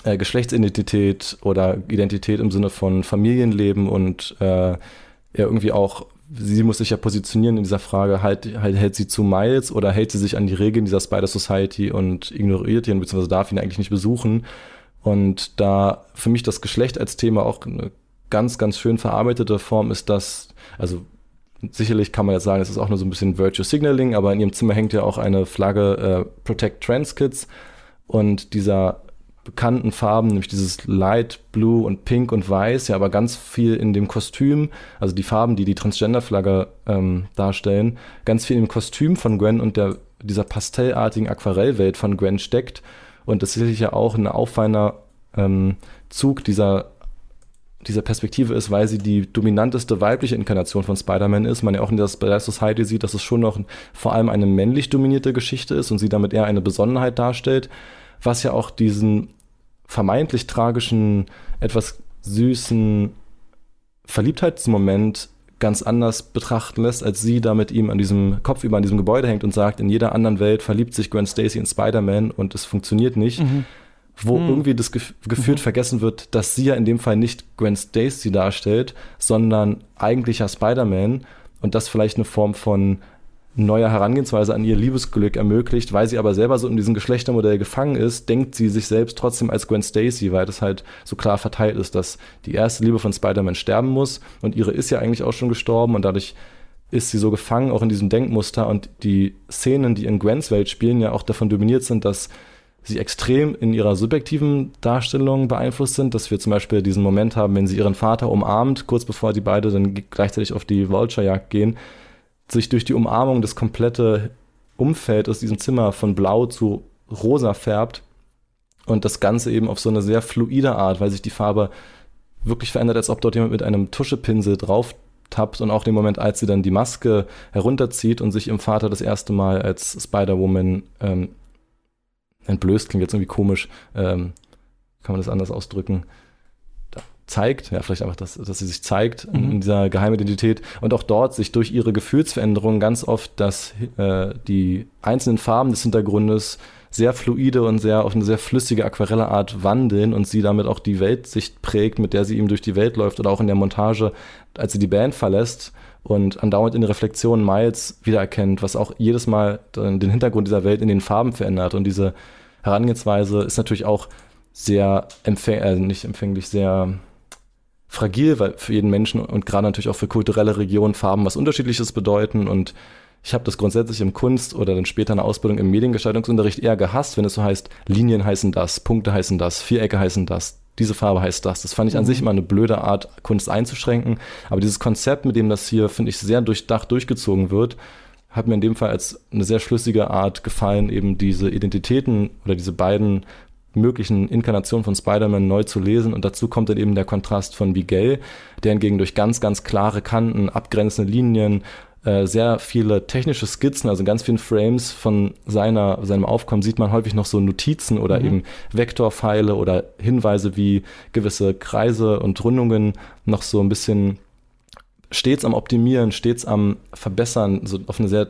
äh, Geschlechtsidentität oder Identität im Sinne von Familienleben und äh, ja irgendwie auch sie muss sich ja positionieren in dieser Frage, halt, halt, hält sie zu Miles oder hält sie sich an die Regeln dieser Spider Society und ignoriert ihn, beziehungsweise darf ihn eigentlich nicht besuchen. Und da für mich das Geschlecht als Thema auch eine ganz, ganz schön verarbeitete Form ist, dass, also sicherlich kann man jetzt sagen, es ist auch nur so ein bisschen Virtue Signaling, aber in ihrem Zimmer hängt ja auch eine Flagge äh, Protect Trans Kids und dieser bekannten Farben, nämlich dieses Light Blue und Pink und Weiß, ja, aber ganz viel in dem Kostüm, also die Farben, die die Transgender-Flagge ähm, darstellen, ganz viel im Kostüm von Gwen und der, dieser pastellartigen Aquarellwelt von Gwen steckt. Und das sicherlich ja auch ein auffallender ähm, Zug dieser, dieser Perspektive ist, weil sie die dominanteste weibliche Inkarnation von Spider-Man ist. Man ja auch in der Spider Society sieht, dass es schon noch vor allem eine männlich dominierte Geschichte ist und sie damit eher eine Besonderheit darstellt was ja auch diesen vermeintlich tragischen, etwas süßen Verliebtheitsmoment ganz anders betrachten lässt, als sie da mit ihm an diesem Kopf über an diesem Gebäude hängt und sagt, in jeder anderen Welt verliebt sich Gwen Stacy in Spider-Man und es funktioniert nicht. Mhm. Wo mhm. irgendwie das gef gefühlt mhm. vergessen wird, dass sie ja in dem Fall nicht Gwen Stacy darstellt, sondern eigentlicher Spider-Man und das vielleicht eine Form von neue Herangehensweise an ihr Liebesglück ermöglicht, weil sie aber selber so in diesem Geschlechtermodell gefangen ist, denkt sie sich selbst trotzdem als Gwen Stacy, weil das halt so klar verteilt ist, dass die erste Liebe von Spider-Man sterben muss. Und ihre ist ja eigentlich auch schon gestorben und dadurch ist sie so gefangen auch in diesem Denkmuster. Und die Szenen, die in Gwens Welt spielen, ja auch davon dominiert sind, dass sie extrem in ihrer subjektiven Darstellung beeinflusst sind, dass wir zum Beispiel diesen Moment haben, wenn sie ihren Vater umarmt, kurz bevor die beide dann gleichzeitig auf die Vulture-Jagd gehen, sich durch die Umarmung das komplette Umfeld aus diesem Zimmer von blau zu rosa färbt und das Ganze eben auf so eine sehr fluide Art, weil sich die Farbe wirklich verändert, als ob dort jemand mit einem Tuschepinsel drauf tappt und auch den Moment, als sie dann die Maske herunterzieht und sich ihrem Vater das erste Mal als Spider-Woman ähm, entblößt, klingt jetzt irgendwie komisch, ähm, kann man das anders ausdrücken, zeigt, ja, vielleicht einfach, dass, dass sie sich zeigt mhm. in dieser Geheimidentität und auch dort sich durch ihre Gefühlsveränderungen ganz oft, dass äh, die einzelnen Farben des Hintergrundes sehr fluide und sehr auf eine sehr flüssige aquarelle Art wandeln und sie damit auch die Weltsicht prägt, mit der sie eben durch die Welt läuft oder auch in der Montage, als sie die Band verlässt und andauernd in der Reflexion Miles wiedererkennt, was auch jedes Mal den Hintergrund dieser Welt in den Farben verändert und diese Herangehensweise ist natürlich auch sehr empfänglich, äh, nicht empfänglich, sehr fragil, weil für jeden Menschen und gerade natürlich auch für kulturelle Regionen Farben was Unterschiedliches bedeuten und ich habe das grundsätzlich im Kunst oder dann später eine Ausbildung im Mediengestaltungsunterricht eher gehasst, wenn es so heißt, Linien heißen das, Punkte heißen das, Vierecke heißen das, diese Farbe heißt das. Das fand ich an mhm. sich immer eine blöde Art, Kunst einzuschränken. Aber dieses Konzept, mit dem das hier, finde ich, sehr durchdacht durchgezogen wird, hat mir in dem Fall als eine sehr schlüssige Art gefallen, eben diese Identitäten oder diese beiden möglichen Inkarnationen von Spider-Man neu zu lesen. Und dazu kommt dann eben der Kontrast von Miguel, der hingegen durch ganz, ganz klare Kanten, abgrenzende Linien, äh, sehr viele technische Skizzen, also ganz vielen Frames von seiner, seinem Aufkommen sieht man häufig noch so Notizen oder mhm. eben Vektorpfeile oder Hinweise, wie gewisse Kreise und Rundungen noch so ein bisschen stets am Optimieren, stets am Verbessern, so auf eine sehr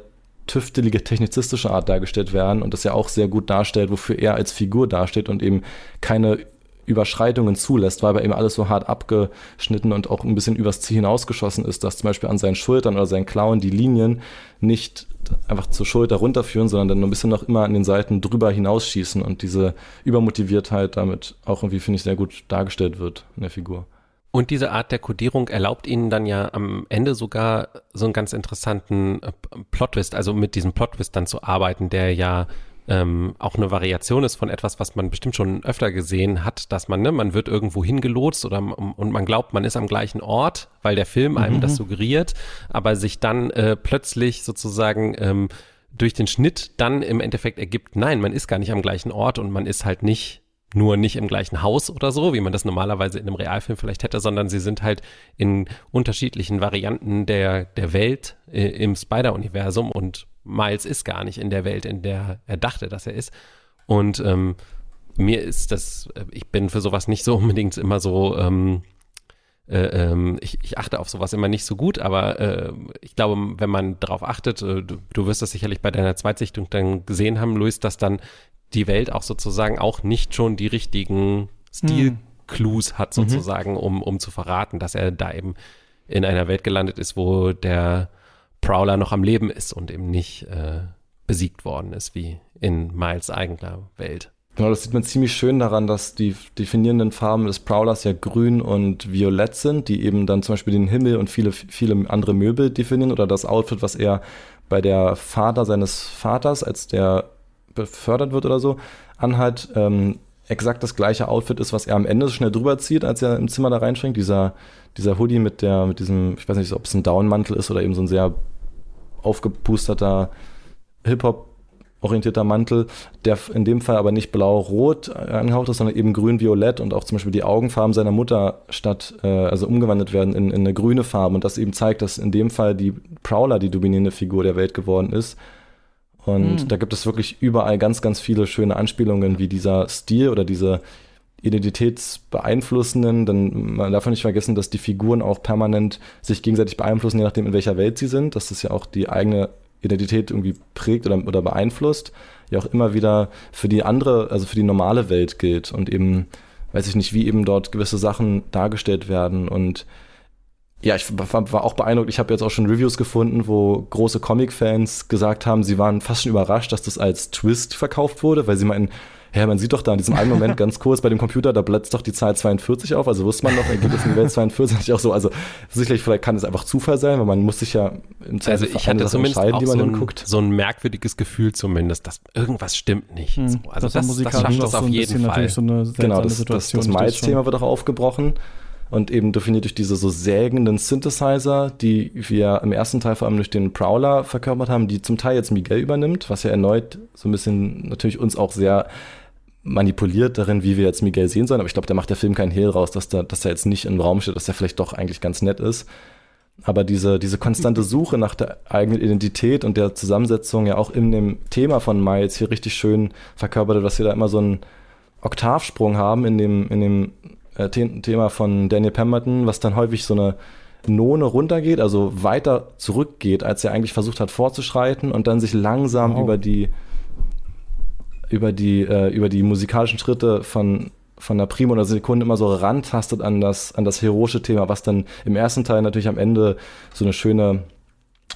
tüftelige, technizistische Art dargestellt werden und das ja auch sehr gut darstellt, wofür er als Figur dasteht und eben keine Überschreitungen zulässt, weil bei ihm alles so hart abgeschnitten und auch ein bisschen übers Ziel hinausgeschossen ist, dass zum Beispiel an seinen Schultern oder seinen Klauen die Linien nicht einfach zur Schulter runterführen, sondern dann ein bisschen noch immer an den Seiten drüber hinausschießen und diese Übermotiviertheit damit auch irgendwie, finde ich, sehr gut dargestellt wird in der Figur. Und diese Art der Codierung erlaubt ihnen dann ja am Ende sogar so einen ganz interessanten äh, Plot-Twist, also mit diesem Plot-Twist dann zu arbeiten, der ja ähm, auch eine Variation ist von etwas, was man bestimmt schon öfter gesehen hat, dass man, ne, man wird irgendwo hingelotst oder und man glaubt, man ist am gleichen Ort, weil der Film einem mhm. das suggeriert, aber sich dann äh, plötzlich sozusagen ähm, durch den Schnitt dann im Endeffekt ergibt, nein, man ist gar nicht am gleichen Ort und man ist halt nicht nur nicht im gleichen Haus oder so, wie man das normalerweise in einem Realfilm vielleicht hätte, sondern sie sind halt in unterschiedlichen Varianten der, der Welt äh, im Spider-Universum und Miles ist gar nicht in der Welt, in der er dachte, dass er ist. Und ähm, mir ist das, äh, ich bin für sowas nicht so unbedingt immer so, ähm, äh, ähm, ich, ich, achte auf sowas immer nicht so gut, aber äh, ich glaube, wenn man darauf achtet, äh, du, du, wirst das sicherlich bei deiner Zweitsichtung dann gesehen haben, Luis, dass dann die Welt auch sozusagen auch nicht schon die richtigen Stil-Clues hat mhm. sozusagen, um, um zu verraten, dass er da eben in einer Welt gelandet ist, wo der Prowler noch am Leben ist und eben nicht äh, besiegt worden ist, wie in Miles eigener Welt. Genau, das sieht man ziemlich schön daran, dass die definierenden Farben des Prowlers ja grün und violett sind, die eben dann zum Beispiel den Himmel und viele, viele andere Möbel definieren oder das Outfit, was er bei der Vater seines Vaters, als der befördert wird oder so, anhat, ähm, exakt das gleiche Outfit ist, was er am Ende so schnell drüber zieht, als er im Zimmer da reinspringt. Dieser, dieser Hoodie mit der, mit diesem, ich weiß nicht, ob es ein Downmantel ist oder eben so ein sehr aufgepusterter Hip-Hop orientierter Mantel, der in dem Fall aber nicht blau-rot angehaucht ist, sondern eben grün-violett und auch zum Beispiel die Augenfarben seiner Mutter statt, äh, also umgewandelt werden in, in eine grüne Farbe und das eben zeigt, dass in dem Fall die Prowler die dominierende Figur der Welt geworden ist und mhm. da gibt es wirklich überall ganz, ganz viele schöne Anspielungen, wie dieser Stil oder diese identitätsbeeinflussenden, denn man darf nicht vergessen, dass die Figuren auch permanent sich gegenseitig beeinflussen, je nachdem, in welcher Welt sie sind, dass das ja auch die eigene Identität irgendwie prägt oder, oder beeinflusst, ja auch immer wieder für die andere, also für die normale Welt gilt und eben, weiß ich nicht, wie eben dort gewisse Sachen dargestellt werden. Und ja, ich war, war auch beeindruckt. Ich habe jetzt auch schon Reviews gefunden, wo große Comic-Fans gesagt haben, sie waren fast schon überrascht, dass das als Twist verkauft wurde, weil sie meinen, ja, man sieht doch da in diesem einen Moment ganz kurz bei dem Computer, da blitzt doch die Zahl 42 auf, also wusste man noch, er geht es in die Welt 42 auch so. Also sicherlich, vielleicht kann es einfach Zufall sein, weil man muss sich ja im Zweifel also ich hatte zumindest auch die man so ein, guckt. so ein merkwürdiges Gefühl zumindest, dass irgendwas stimmt nicht. Hm. So, also das, das, das schafft das auf jeden Fall. So genau, das, das, das Miles-Thema wird auch aufgebrochen und eben definiert durch diese so sägenden Synthesizer, die wir im ersten Teil vor allem durch den Prowler verkörpert haben, die zum Teil jetzt Miguel übernimmt, was ja erneut so ein bisschen natürlich uns auch sehr manipuliert darin, wie wir jetzt Miguel sehen sollen. Aber ich glaube, da macht der Film keinen Hehl raus, dass da, dass er jetzt nicht im Raum steht, dass er vielleicht doch eigentlich ganz nett ist. Aber diese, diese konstante Suche nach der eigenen Identität und der Zusammensetzung ja auch in dem Thema von Miles hier richtig schön verkörpert, dass wir da immer so einen Oktavsprung haben in dem, in dem äh, Thema von Daniel Pemberton, was dann häufig so eine None runtergeht, also weiter zurückgeht, als er eigentlich versucht hat vorzuschreiten und dann sich langsam wow. über die über die äh, über die musikalischen Schritte von von der Primo oder Sekunde immer so rantastet an das an das heroische Thema, was dann im ersten Teil natürlich am Ende so eine schöne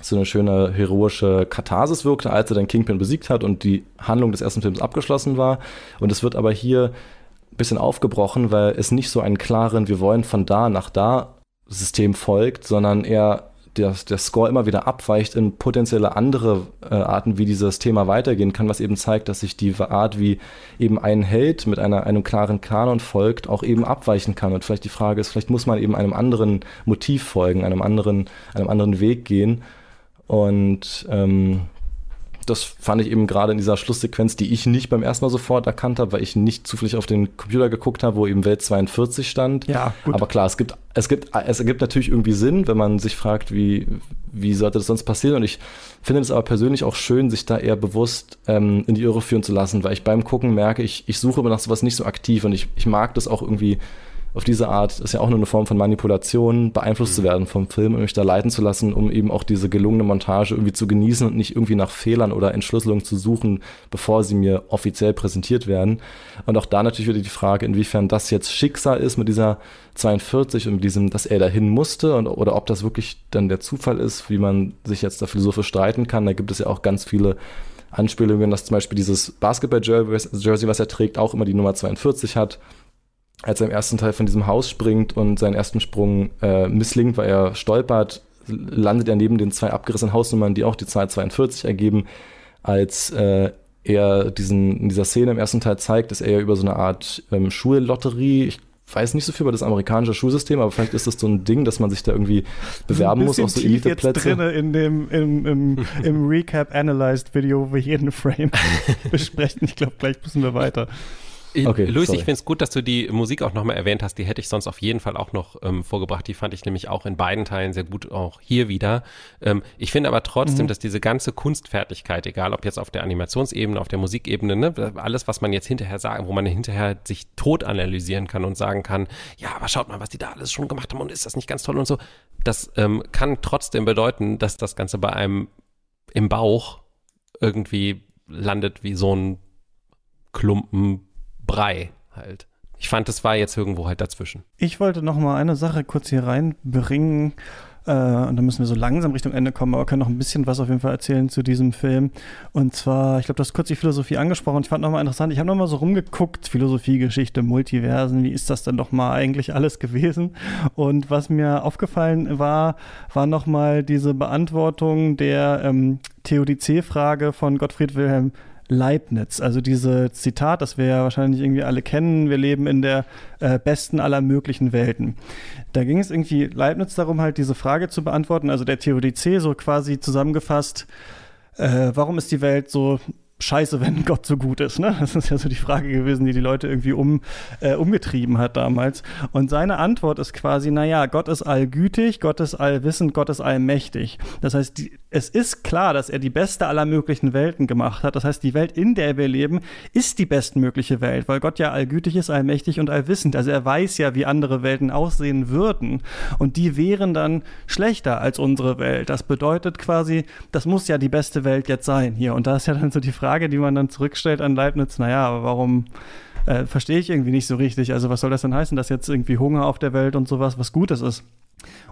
so eine schöne heroische Katharsis wirkte, als er dann Kingpin besiegt hat und die Handlung des ersten Films abgeschlossen war. Und es wird aber hier bisschen aufgebrochen, weil es nicht so einen klaren, wir wollen von da nach da System folgt, sondern eher der, der Score immer wieder abweicht in potenzielle andere äh, Arten, wie dieses Thema weitergehen kann, was eben zeigt, dass sich die Art, wie eben ein Held mit einer, einem klaren Kanon folgt, auch eben abweichen kann. Und vielleicht die Frage ist, vielleicht muss man eben einem anderen Motiv folgen, einem anderen, einem anderen Weg gehen. Und ähm, das fand ich eben gerade in dieser Schlusssequenz, die ich nicht beim ersten Mal sofort erkannt habe, weil ich nicht zufällig auf den Computer geguckt habe, wo eben Welt 42 stand. Ja, gut. Aber klar, es gibt, es gibt, es ergibt natürlich irgendwie Sinn, wenn man sich fragt, wie, wie sollte das sonst passieren? Und ich finde es aber persönlich auch schön, sich da eher bewusst ähm, in die Irre führen zu lassen, weil ich beim Gucken merke, ich, ich suche immer nach sowas nicht so aktiv und ich, ich mag das auch irgendwie auf diese Art ist ja auch nur eine Form von Manipulation, beeinflusst mhm. zu werden vom Film und mich da leiten zu lassen, um eben auch diese gelungene Montage irgendwie zu genießen und nicht irgendwie nach Fehlern oder Entschlüsselungen zu suchen, bevor sie mir offiziell präsentiert werden. Und auch da natürlich wieder die Frage, inwiefern das jetzt Schicksal ist mit dieser 42 und mit diesem, dass er dahin musste und, oder ob das wirklich dann der Zufall ist, wie man sich jetzt da philosophisch streiten kann. Da gibt es ja auch ganz viele Anspielungen, dass zum Beispiel dieses Basketball-Jersey, was er trägt, auch immer die Nummer 42 hat als er im ersten Teil von diesem Haus springt und seinen ersten Sprung äh, misslingt, weil er stolpert, landet er neben den zwei abgerissenen Hausnummern, die auch die Zahl 42 ergeben, als äh, er diesen, in dieser Szene im ersten Teil zeigt, ist er ja über so eine Art ähm, Schullotterie. Ich weiß nicht so viel über das amerikanische Schulsystem, aber vielleicht ist das so ein Ding, dass man sich da irgendwie bewerben muss auf so Elite-Plätze. drinne in dem im, im, im Recap Analyzed Video, wo wir jeden Frame besprechen. Ich glaube, gleich müssen wir weiter. Okay, Luis, sorry. ich finde es gut, dass du die Musik auch nochmal erwähnt hast. Die hätte ich sonst auf jeden Fall auch noch ähm, vorgebracht. Die fand ich nämlich auch in beiden Teilen sehr gut, auch hier wieder. Ähm, ich finde aber trotzdem, dass diese ganze Kunstfertigkeit, egal ob jetzt auf der Animationsebene, auf der Musikebene, ne, alles, was man jetzt hinterher sagen, wo man hinterher sich tot analysieren kann und sagen kann, ja, aber schaut mal, was die da alles schon gemacht haben und ist das nicht ganz toll und so. Das ähm, kann trotzdem bedeuten, dass das Ganze bei einem im Bauch irgendwie landet wie so ein Klumpen Brei halt. Ich fand, es war jetzt irgendwo halt dazwischen. Ich wollte noch mal eine Sache kurz hier reinbringen. Äh, und dann müssen wir so langsam Richtung Ende kommen, aber können noch ein bisschen was auf jeden Fall erzählen zu diesem Film. Und zwar, ich glaube, du hast kurz die Philosophie angesprochen. Ich fand nochmal interessant, ich habe nochmal so rumgeguckt, Philosophie, Geschichte, Multiversen, wie ist das denn doch mal eigentlich alles gewesen? Und was mir aufgefallen war, war nochmal diese Beantwortung der ähm, Theodizee-Frage von Gottfried Wilhelm Leibniz. Also diese Zitat, das wir ja wahrscheinlich irgendwie alle kennen, wir leben in der äh, besten aller möglichen Welten. Da ging es irgendwie Leibniz darum, halt diese Frage zu beantworten, also der Theodizee so quasi zusammengefasst, äh, warum ist die Welt so scheiße, wenn Gott so gut ist. Ne? Das ist ja so die Frage gewesen, die die Leute irgendwie um, äh, umgetrieben hat damals. Und seine Antwort ist quasi, naja, Gott ist allgütig, Gott ist allwissend, Gott ist allmächtig. Das heißt, die, es ist klar, dass er die beste aller möglichen Welten gemacht hat. Das heißt, die Welt, in der wir leben, ist die bestmögliche Welt, weil Gott ja allgütig ist, allmächtig und allwissend. Also er weiß ja, wie andere Welten aussehen würden. Und die wären dann schlechter als unsere Welt. Das bedeutet quasi, das muss ja die beste Welt jetzt sein hier. Und da ist ja dann so die Frage, die man dann zurückstellt an Leibniz, naja, aber warum äh, verstehe ich irgendwie nicht so richtig. Also was soll das denn heißen, dass jetzt irgendwie Hunger auf der Welt und sowas was Gutes ist?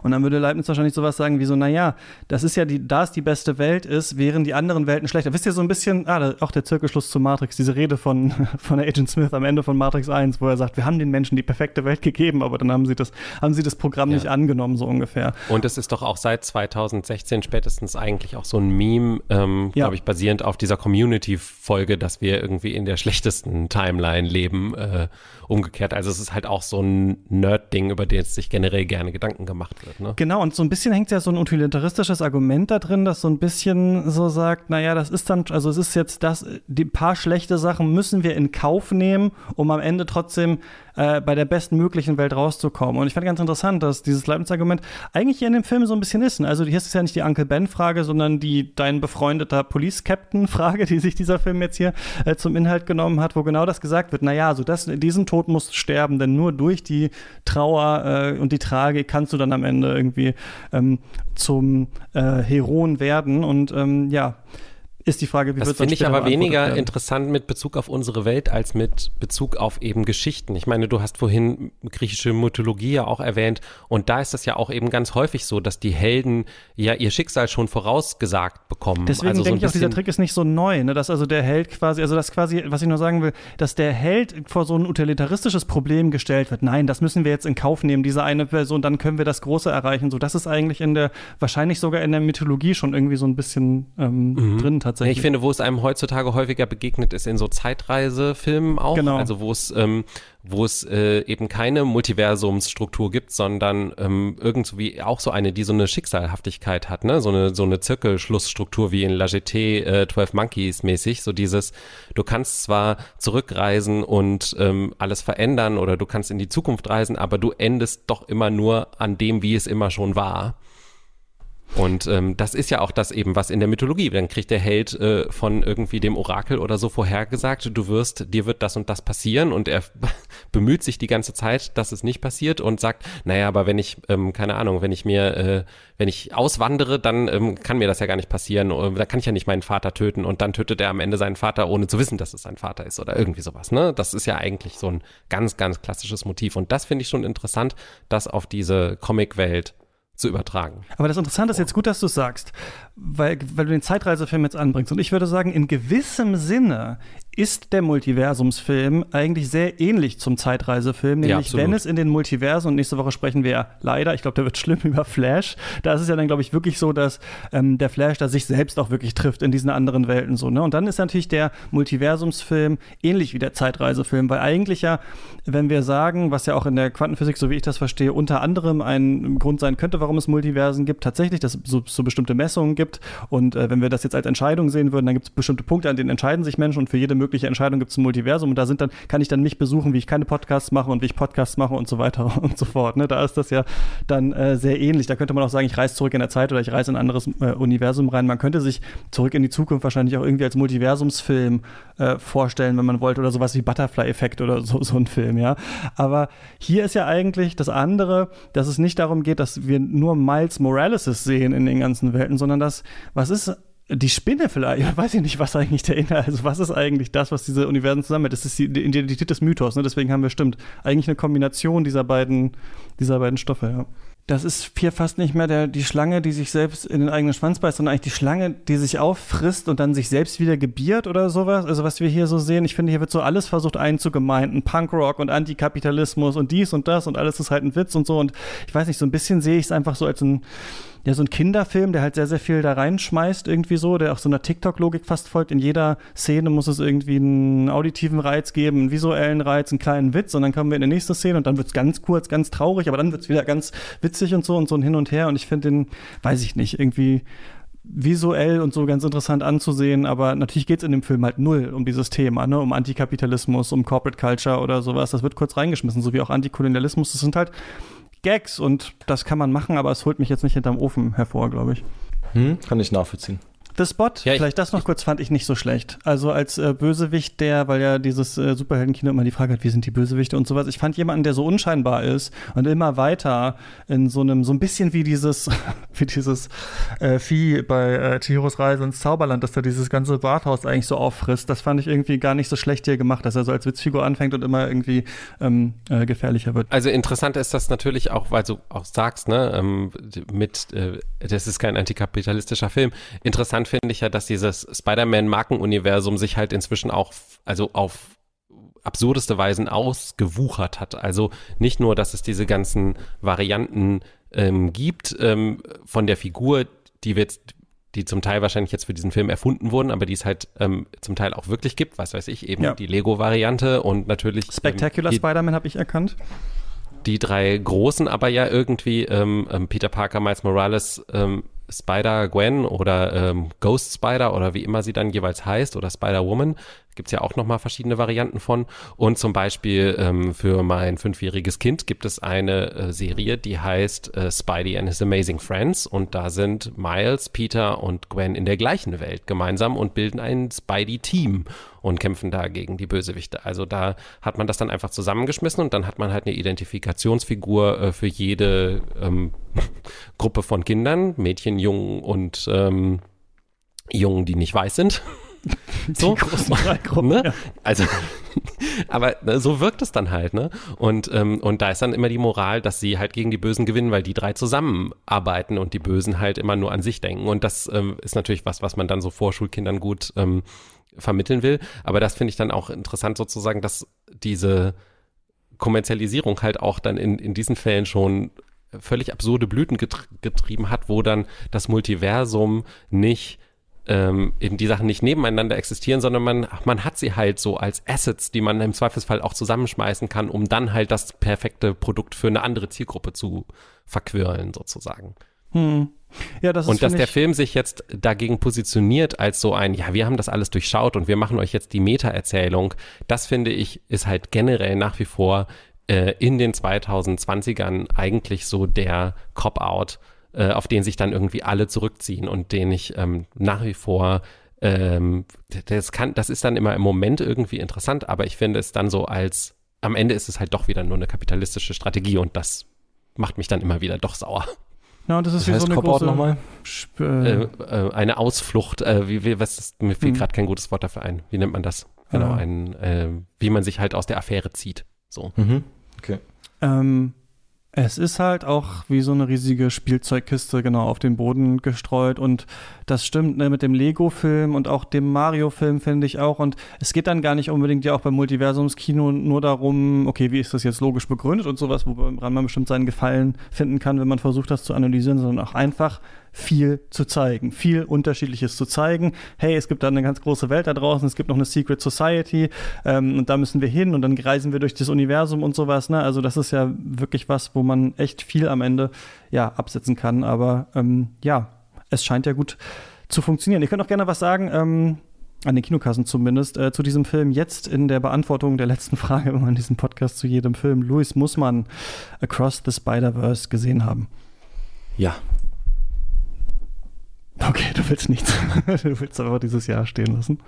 Und dann würde Leibniz wahrscheinlich sowas sagen wie so, naja, das ist ja die, da es die beste Welt ist, wären die anderen Welten schlechter. Wisst ihr so ein bisschen, ah, da, auch der Zirkelschluss zu Matrix, diese Rede von, von Agent Smith am Ende von Matrix 1, wo er sagt, wir haben den Menschen die perfekte Welt gegeben, aber dann haben sie das, haben sie das Programm Ja. nicht angenommen, so ungefähr. Und es ist doch auch seit 2016 spätestens eigentlich auch so ein Meme, ähm, Ja. glaube ich, basierend auf dieser Community-Folge, dass wir irgendwie in der schlechtesten Timeline leben, äh, umgekehrt. Also es ist halt auch so ein Nerd-Ding, über das sich generell gerne Gedanken gemacht wird. Ne? Genau, und so ein bisschen hängt ja so ein utilitaristisches Argument da drin, das so ein bisschen so sagt, naja, das ist dann, also es ist jetzt das, die paar schlechte Sachen müssen wir in Kauf nehmen, um am Ende trotzdem äh, bei der bestmöglichen Welt rauszukommen. Und ich fand ganz interessant, dass dieses Leibniz-Argument eigentlich hier in dem Film so ein bisschen ist. Also hier ist es ja nicht die Uncle Ben-Frage, sondern die dein befreundeter Police-Captain-Frage, die sich dieser Film jetzt hier äh, zum Inhalt genommen hat, wo genau das gesagt wird. Naja, so das, diesen Tod musst du sterben, denn nur durch die Trauer äh, und die Tragik kannst du dann am Ende irgendwie ähm, zum äh, Heroen werden. Und ähm, ja, ist die Frage, wie Das wird dann finde ich aber weniger werden. interessant mit Bezug auf unsere Welt als mit Bezug auf eben Geschichten. Ich meine, du hast vorhin griechische Mythologie ja auch erwähnt und da ist das ja auch eben ganz häufig so, dass die Helden ja ihr Schicksal schon vorausgesagt bekommen. Deswegen also so denke ein ich auch, dieser Trick ist nicht so neu, ne? dass also der Held quasi, also das quasi, was ich nur sagen will, dass der Held vor so ein utilitaristisches Problem gestellt wird. Nein, das müssen wir jetzt in Kauf nehmen, diese eine Person, dann können wir das Große erreichen. So, das ist eigentlich in der, wahrscheinlich sogar in der Mythologie schon irgendwie so ein bisschen ähm, drin tatsächlich. Ich finde, wo es einem heutzutage häufiger begegnet, ist in so Zeitreisefilmen auch. Genau. Also wo es, ähm, wo es äh, eben keine Multiversumsstruktur gibt, sondern ähm, irgendwie auch so eine, die so eine Schicksalhaftigkeit hat, ne? So eine, so eine Zirkelschlussstruktur wie in La Jetée äh, 12 Monkeys mäßig. So dieses, du kannst zwar zurückreisen und ähm, alles verändern oder du kannst in die Zukunft reisen, aber du endest doch immer nur an dem, wie es immer schon war. Und ähm, das ist ja auch das eben, was in der Mythologie, dann kriegt der Held äh, von irgendwie dem Orakel oder so vorhergesagt, du wirst, dir wird das und das passieren und er bemüht sich die ganze Zeit, dass es nicht passiert und sagt, naja, aber wenn ich, ähm, keine Ahnung, wenn ich mir, äh, wenn ich auswandere, dann ähm, kann mir das ja gar nicht passieren, oder, da kann ich ja nicht meinen Vater töten und dann tötet er am Ende seinen Vater, ohne zu wissen, dass es sein Vater ist oder irgendwie sowas, ne? Das ist ja eigentlich so ein ganz, ganz klassisches Motiv und das finde ich schon interessant, das auf diese Comicwelt zu übertragen. Aber das Interessante ist jetzt gut, dass du es sagst, weil, weil du den Zeitreisefilm jetzt anbringst. Und ich würde sagen, in gewissem Sinne ist der Multiversumsfilm eigentlich sehr ähnlich zum Zeitreisefilm, nämlich Ja, wenn es in den Multiversen, und nächste Woche sprechen wir ja leider, ich glaube, der wird schlimm über Flash, da ist es ja dann, glaube ich, wirklich so, dass ähm, der Flash da sich selbst auch wirklich trifft in diesen anderen Welten so, ne? Und dann ist natürlich der Multiversumsfilm ähnlich wie der Zeitreisefilm, weil eigentlich ja, wenn wir sagen, was ja auch in der Quantenphysik, so wie ich das verstehe, unter anderem ein Grund sein könnte, warum es Multiversen gibt, tatsächlich, dass es so, so bestimmte Messungen gibt und äh, wenn wir das jetzt als Entscheidung sehen würden, dann gibt es bestimmte Punkte, an denen entscheiden sich Menschen und für jede mögliche Entscheidung gibt es ein Multiversum und da sind dann, kann ich dann mich besuchen, wie ich keine Podcasts mache und wie ich Podcasts mache und so weiter und so fort. Ne? Da ist das ja dann äh, sehr ähnlich. Da könnte man auch sagen, ich reise zurück in der Zeit oder ich reise in ein anderes äh, Universum rein. Man könnte sich zurück in die Zukunft wahrscheinlich auch irgendwie als Multiversumsfilm äh, vorstellen, wenn man wollte, oder sowas wie Butterfly-Effekt oder so, so ein Film, ja. Aber hier ist ja eigentlich das andere, dass es nicht darum geht, dass wir nur Miles Morales sehen in den ganzen Welten, sondern dass, was ist die Spinne vielleicht, ich weiß ich nicht, was eigentlich der Inhalt, also was ist eigentlich das, was diese Universen zusammenhält? Das ist die die Identität des Mythos, ne? deswegen haben wir stimmt, eigentlich eine Kombination dieser beiden, dieser beiden Stoffe, ja. Das ist hier fast nicht mehr der, die Schlange, die sich selbst in den eigenen Schwanz beißt, sondern eigentlich die Schlange, die sich auffrisst und dann sich selbst wieder gebiert oder sowas. Also was wir hier so sehen, ich finde, hier wird so alles versucht einzugemeinden. Punkrock und Antikapitalismus und dies und das und alles ist halt ein Witz und so. Und ich weiß nicht, so ein bisschen sehe ich es einfach so als ein, ja, so ein Kinderfilm, der halt sehr, sehr viel da reinschmeißt, irgendwie so, der auch so einer TikTok-Logik fast folgt. In jeder Szene muss es irgendwie einen auditiven Reiz geben, einen visuellen Reiz, einen kleinen Witz und dann kommen wir in die nächste Szene und dann wird's ganz kurz, ganz traurig, aber dann wird's wieder ganz witzig und so und so ein Hin und Her und ich finde den, weiß ich nicht, irgendwie visuell und so ganz interessant anzusehen, aber natürlich geht's in dem Film halt null um dieses Thema, ne, um Antikapitalismus, um Corporate Culture oder sowas. Das wird kurz reingeschmissen, so wie auch Antikolonialismus. Das sind halt Gags und das kann man machen, aber es holt mich jetzt nicht hinterm Ofen hervor, glaube ich. Hm, kann ich nachvollziehen. The Spot, Ja, ich- vielleicht das noch kurz, fand ich nicht so schlecht. Also als äh, Bösewicht, der, weil ja dieses äh, Superheldenkino immer die Frage hat, wie sind die Bösewichte und sowas. Ich fand jemanden, der so unscheinbar ist und immer weiter in so einem, so ein bisschen wie dieses, wie dieses äh, Vieh bei äh, Chihiros Reise ins Zauberland, dass er dieses ganze Badhaus eigentlich so auffrisst. Das fand ich irgendwie gar nicht so schlecht hier gemacht, dass er so als Witzfigur anfängt und immer irgendwie ähm, äh, gefährlicher wird. Also interessant ist das natürlich auch, weil du auch sagst, ne, ähm, mit, äh, das ist kein antikapitalistischer Film. Interessant finde ich ja, dass dieses Spider-Man-Markenuniversum sich halt inzwischen auch, also auf absurdeste Weisen ausgewuchert hat. Also nicht nur, dass es diese ganzen Varianten ähm, gibt ähm, von der Figur, die wir jetzt die zum Teil wahrscheinlich jetzt für diesen Film erfunden wurden, aber die es halt ähm, zum Teil auch wirklich gibt, was weiß ich, eben Ja. die Lego-Variante und natürlich Spectacular ähm, Spider-Man habe ich erkannt. die drei großen aber ja irgendwie ähm, ähm, Peter Parker, Miles Morales, ähm, Spider-Gwen oder ähm, Ghost Spider oder wie immer sie dann jeweils heißt oder Spider-Woman. Gibt's ja auch nochmal verschiedene Varianten von. Und zum Beispiel ähm, für mein fünfjähriges Kind gibt es eine äh, Serie, die heißt äh, Spidey and His Amazing Friends. Und da sind Miles, Peter und Gwen in der gleichen Welt gemeinsam und bilden ein Spidey-Team und kämpfen da gegen die Bösewichte. Also da hat man das dann einfach zusammengeschmissen und dann hat man halt eine Identifikationsfigur äh, für jede ähm, Gruppe von Kindern, Mädchen, Jungen und ähm, Jungen, die nicht weiß sind. So. Die großen drei Gruppen, Ne? ja. Also, aber ne, so wirkt es dann halt, ne? Und, ähm, und da ist dann immer die Moral, dass sie halt gegen die Bösen gewinnen, weil die drei zusammenarbeiten und die Bösen halt immer nur an sich denken. Und das ähm, ist natürlich was, was man dann so Vorschulkindern gut ähm, vermitteln will. Aber das finde ich dann auch interessant sozusagen, dass diese Kommerzialisierung halt auch dann in, in diesen Fällen schon völlig absurde Blüten getr getrieben hat, wo dann das Multiversum nicht ähm, eben die Sachen nicht nebeneinander existieren, sondern man, man hat sie halt so als Assets, die man im Zweifelsfall auch zusammenschmeißen kann, um dann halt das perfekte Produkt für eine andere Zielgruppe zu verquirlen, sozusagen. Hm. Ja, das ist Und dass der Film sich jetzt dagegen positioniert als so ein, ja, wir haben das alles durchschaut und wir machen euch jetzt die Meta-Erzählung, das finde ich, ist halt generell nach wie vor äh, in den 2020ern eigentlich so der Cop-Out, äh, auf den sich dann irgendwie alle zurückziehen und den ich ähm, nach wie vor ähm, das kann, das ist dann immer im Moment irgendwie interessant, aber ich finde es dann so als, am Ende ist es halt doch wieder nur eine kapitalistische Strategie und das macht mich dann immer wieder doch sauer. Ja, das ist Das wie heißt so eine Cop-Out große nochmal? Äh, äh, äh, eine Ausflucht, äh, wie, wie, was ist, mir fällt Hm. gerade kein gutes Wort dafür ein. Wie nennt man das? Genau, Ja. ein, äh, wie man sich halt aus der Affäre zieht. So. Mhm. Okay. Ähm, Es ist halt auch wie so eine riesige Spielzeugkiste genau auf den Boden gestreut und das stimmt ne, mit dem Lego-Film und auch dem Mario-Film finde ich auch und es geht dann gar nicht unbedingt ja auch beim Multiversumskino nur darum, okay, wie ist das jetzt logisch begründet und sowas, woran man bestimmt seinen Gefallen finden kann, wenn man versucht, das zu analysieren, sondern auch einfach viel zu zeigen, viel Unterschiedliches zu zeigen. Hey, es gibt da eine ganz große Welt da draußen, es gibt noch eine Secret Society ähm, und da müssen wir hin und dann reisen wir durch das Universum und sowas. Ne? Also das ist ja wirklich was, wo man echt viel am Ende ja absetzen kann. Aber ähm, ja, es scheint ja gut zu funktionieren. Ihr könnt auch gerne was sagen. Ähm, an den Kinokassen zumindest, äh, zu diesem Film jetzt in der Beantwortung der letzten Frage, wenn man diesen Podcast zu jedem Film, Louis, muss man Across the Spider-Verse gesehen haben? Ja, Okay, du willst nichts. du willst einfach dieses Jahr stehen lassen.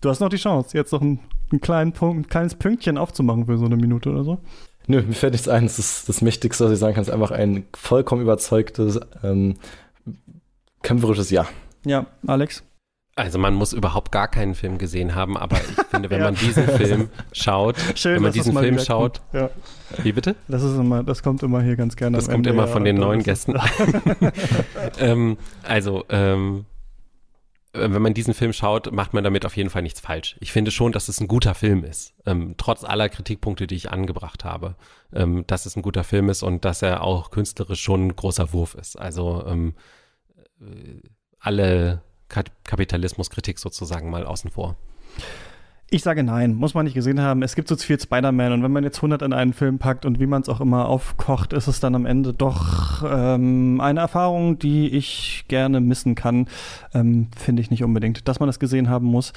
Du hast noch die Chance, jetzt noch einen, einen kleinen Punkt, ein kleines Pünktchen aufzumachen für so eine Minute oder so. Nö, mir fällt nichts ein. Das ist das Mächtigste, was ich sagen kann, ist einfach ein vollkommen überzeugtes, ähm, kämpferisches Ja. Ja, Alex? Also man muss überhaupt gar keinen Film gesehen haben, aber ich finde, wenn ja. man diesen Film schaut, Schön, wenn man diesen Film schaut, ja. wie bitte? Das ist immer, das kommt immer hier ganz gerne. Das kommt Ende, immer von den neuen Gästen. ähm, also ähm, wenn man diesen Film schaut, macht man damit auf jeden Fall nichts falsch. Ich finde schon, dass es ein guter Film ist, ähm, trotz aller Kritikpunkte, die ich angebracht habe, ähm, dass es ein guter Film ist und dass er auch künstlerisch schon ein großer Wurf ist. Also ähm, äh, alle Kapitalismuskritik sozusagen mal außen vor. Ich sage nein, muss man nicht gesehen haben. Es gibt so viel Spider-Man und wenn man jetzt 100 in einen Film packt und wie man es auch immer aufkocht, ist es dann am Ende doch ähm, eine Erfahrung, die ich gerne missen kann. Ähm, Finde ich nicht unbedingt, dass man das gesehen haben muss.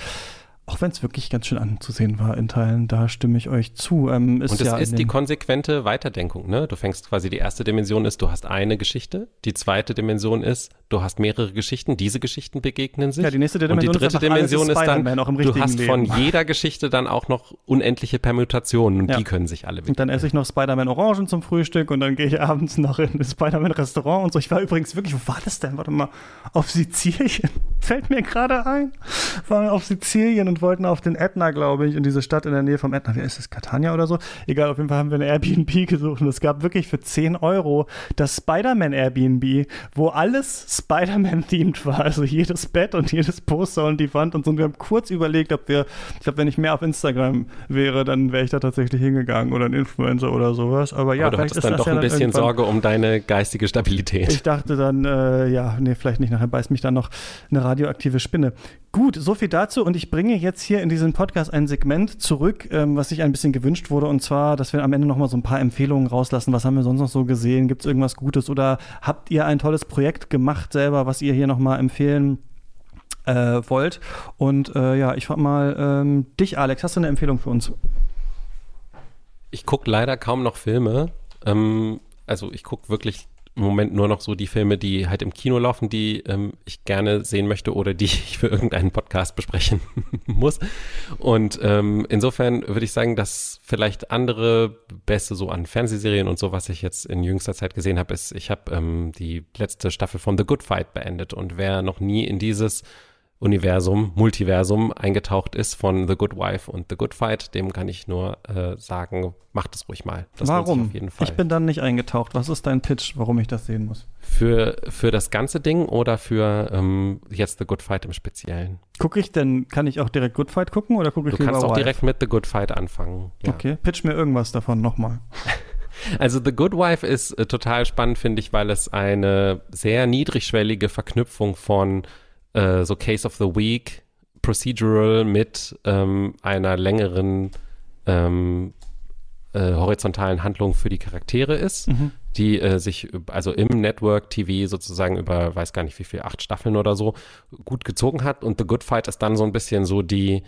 Auch wenn es wirklich ganz schön anzusehen war in Teilen, da stimme ich euch zu. Ähm, und es ja ist die konsequente Weiterdenkung. Ne? Du fängst quasi, die erste Dimension ist, du hast eine Geschichte. Die zweite Dimension ist, du hast mehrere Geschichten. Diese Geschichten begegnen sich. Ja, die nächste Dimension und die dritte ist Dimension ist dann, du hast Leben. von jeder Geschichte dann auch noch unendliche Permutationen und ja. die können sich alle begegnen. Und dann esse ich noch Spider-Man Orangen zum Frühstück und dann gehe ich abends noch in das Spider-Man-Restaurant und so. Ich war übrigens wirklich, wo war das denn? Warte mal, auf Sizilien. Fällt mir gerade ein. Waren auf Sizilien und wollten auf den Ätna, glaube ich, in diese Stadt in der Nähe vom Ätna. Wie ist das? Catania oder so? Egal, auf jeden Fall haben wir eine Airbnb gesucht und es gab wirklich für 10 Euro das Spider-Man Airbnb, wo alles Spider-Man-themed war. Also jedes Bett und jedes Poster und die Wand und so. Und wir haben kurz überlegt, ob wir, ich glaube, wenn ich mehr auf Instagram wäre, dann wäre ich da tatsächlich hingegangen oder ein Influencer oder sowas. Aber ja, Aber du hattest dann doch ein bisschen Sorge um deine geistige Stabilität. Ich dachte dann, äh, ja, nee, vielleicht nicht. Nachher beißt mich dann noch eine radioaktive Spinne. Gut, so viel dazu und ich bringe jetzt hier in diesen Podcast ein Segment zurück, ähm, was sich ein bisschen gewünscht wurde und zwar, dass wir am Ende nochmal so ein paar Empfehlungen rauslassen. Was haben wir sonst noch so gesehen? Gibt es irgendwas Gutes oder habt ihr ein tolles Projekt gemacht selber, was ihr hier nochmal empfehlen äh, wollt? Und äh, ja, ich frage mal ähm, dich, Alex, hast du eine Empfehlung für uns? Ich gucke leider kaum noch Filme. Ähm, also ich gucke wirklich im Moment nur noch so die Filme, die halt im Kino laufen, die ähm, ich gerne sehen möchte oder die ich für irgendeinen Podcast besprechen muss. Und ähm, insofern würde ich sagen, dass vielleicht andere Beste so an Fernsehserien und so, was ich jetzt in jüngster Zeit gesehen habe, ist, ich habe ähm, die letzte Staffel von The Good Fight beendet. Und wer noch nie in dieses Universum, Multiversum eingetaucht ist von The Good Wife und The Good Fight, dem kann ich nur äh, sagen, macht es ruhig mal. Das warum? Auf jeden Fall. Ich bin dann nicht eingetaucht. Was ist dein Pitch, warum ich das sehen muss? Für, für das ganze Ding oder für ähm, jetzt The Good Fight im Speziellen? Gucke ich denn, kann ich auch direkt Good Fight gucken oder gucke ich Du kannst auch Wife? direkt mit The Good Fight anfangen. Ja. Okay, pitch mir irgendwas davon nochmal. Also The Good Wife ist äh, total spannend, finde ich, weil es eine sehr niedrigschwellige Verknüpfung von äh, so Case of the Week, Procedural mit ähm, einer längeren ähm, äh, horizontalen Handlung für die Charaktere ist, mhm. die äh, sich also im Network TV sozusagen über, weiß gar nicht wie viel, acht Staffeln oder so, gut gezogen hat. Und The Good Fight ist dann so ein bisschen so die,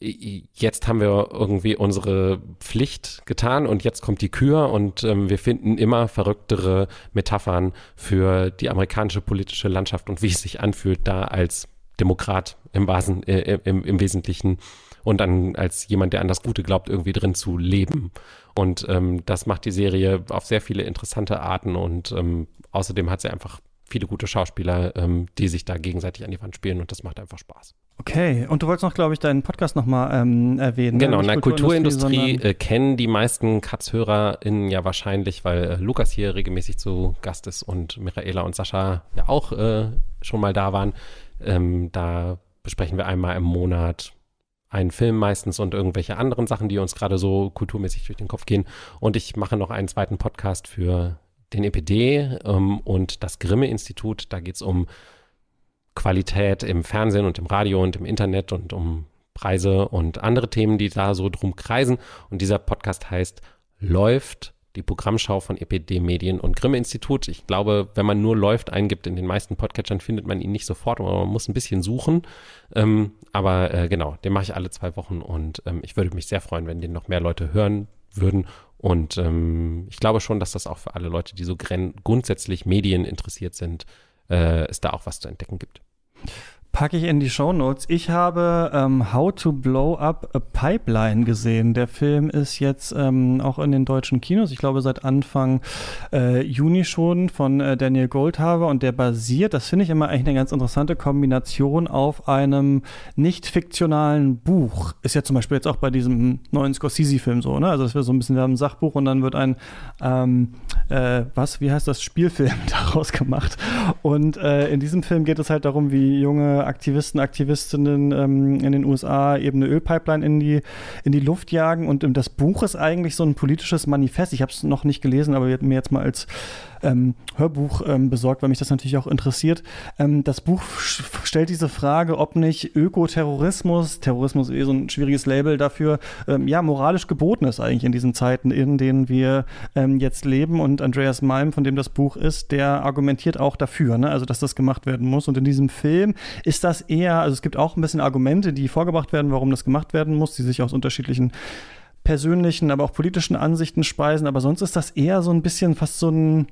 jetzt haben wir irgendwie unsere Pflicht getan und jetzt kommt die Kür und ähm, wir finden immer verrücktere Metaphern für die amerikanische politische Landschaft und wie es sich anfühlt, da als Demokrat im, Basen, äh, im, im Wesentlichen und dann als jemand, der an das Gute glaubt, irgendwie drin zu leben. Und ähm, das macht die Serie auf sehr viele interessante Arten und ähm, außerdem hat sie einfach viele gute Schauspieler, ähm, die sich da gegenseitig an die Wand spielen und das macht einfach Spaß. Okay, und du wolltest noch, glaube ich, deinen Podcast nochmal ähm, erwähnen. Genau, ne? in der Kulturindustrie, Kulturindustrie äh, kennen die meisten Katz-HörerInnen ja wahrscheinlich, weil äh, Lukas hier regelmäßig zu Gast ist und Michaela und Sascha ja auch äh, schon mal da waren. Ähm, da besprechen wir einmal im Monat einen Film meistens und irgendwelche anderen Sachen, die uns gerade so kulturmäßig durch den Kopf gehen. Und ich mache noch einen zweiten Podcast für den EPD ähm, und das Grimme-Institut. Da geht es um Qualität im Fernsehen und im Radio und im Internet und um Preise und andere Themen, die da so drum kreisen. Und dieser Podcast heißt Läuft, die Programmschau von EPD Medien und Grimme Institut. Ich glaube, wenn man nur Läuft eingibt in den meisten Podcatchern, findet man ihn nicht sofort, aber man muss ein bisschen suchen. Ähm, aber äh, genau, den mache ich alle zwei Wochen und ähm, ich würde mich sehr freuen, wenn den noch mehr Leute hören würden. Und ähm, ich glaube schon, dass das auch für alle Leute, die so grundsätzlich Medien interessiert sind, äh, es da auch was zu entdecken gibt. Packe ich in die Show Notes. Ich habe ähm, How to Blow Up a Pipeline gesehen. Der Film ist jetzt ähm, auch in den deutschen Kinos, ich glaube seit Anfang äh, Juni schon von äh, Daniel Goldhaber und der basiert, das finde ich immer eigentlich eine ganz interessante Kombination auf einem nicht fiktionalen Buch. Ist ja zum Beispiel jetzt auch bei diesem neuen Scorsese-Film so, ne? Also das wäre so ein bisschen, wir haben ein Sachbuch und dann wird ein, ähm, äh, was, wie heißt das, Spielfilm daraus gemacht. Und äh, in diesem Film geht es halt darum, wie junge Aktivisten, Aktivistinnen ähm, in den USA eben eine Ölpipeline in die, in die Luft jagen. Und ähm, das Buch ist eigentlich so ein politisches Manifest. Ich habe es noch nicht gelesen, aber mir jetzt mal als ähm, Hörbuch ähm, besorgt, weil mich das natürlich auch interessiert. Ähm, das Buch stellt diese Frage, ob nicht Ökoterrorismus, Terrorismus ist eh so ein schwieriges Label dafür, ähm, ja, moralisch geboten ist eigentlich in diesen Zeiten, in denen wir ähm, jetzt leben. Und Andreas Malm, von dem das Buch ist, der argumentiert auch dafür, ne? also dass das gemacht werden muss. Und in diesem Film ist das eher, also es gibt auch ein bisschen Argumente, die vorgebracht werden, warum das gemacht werden muss, die sich aus unterschiedlichen persönlichen, aber auch politischen Ansichten speisen. Aber sonst ist das eher so ein bisschen fast so ein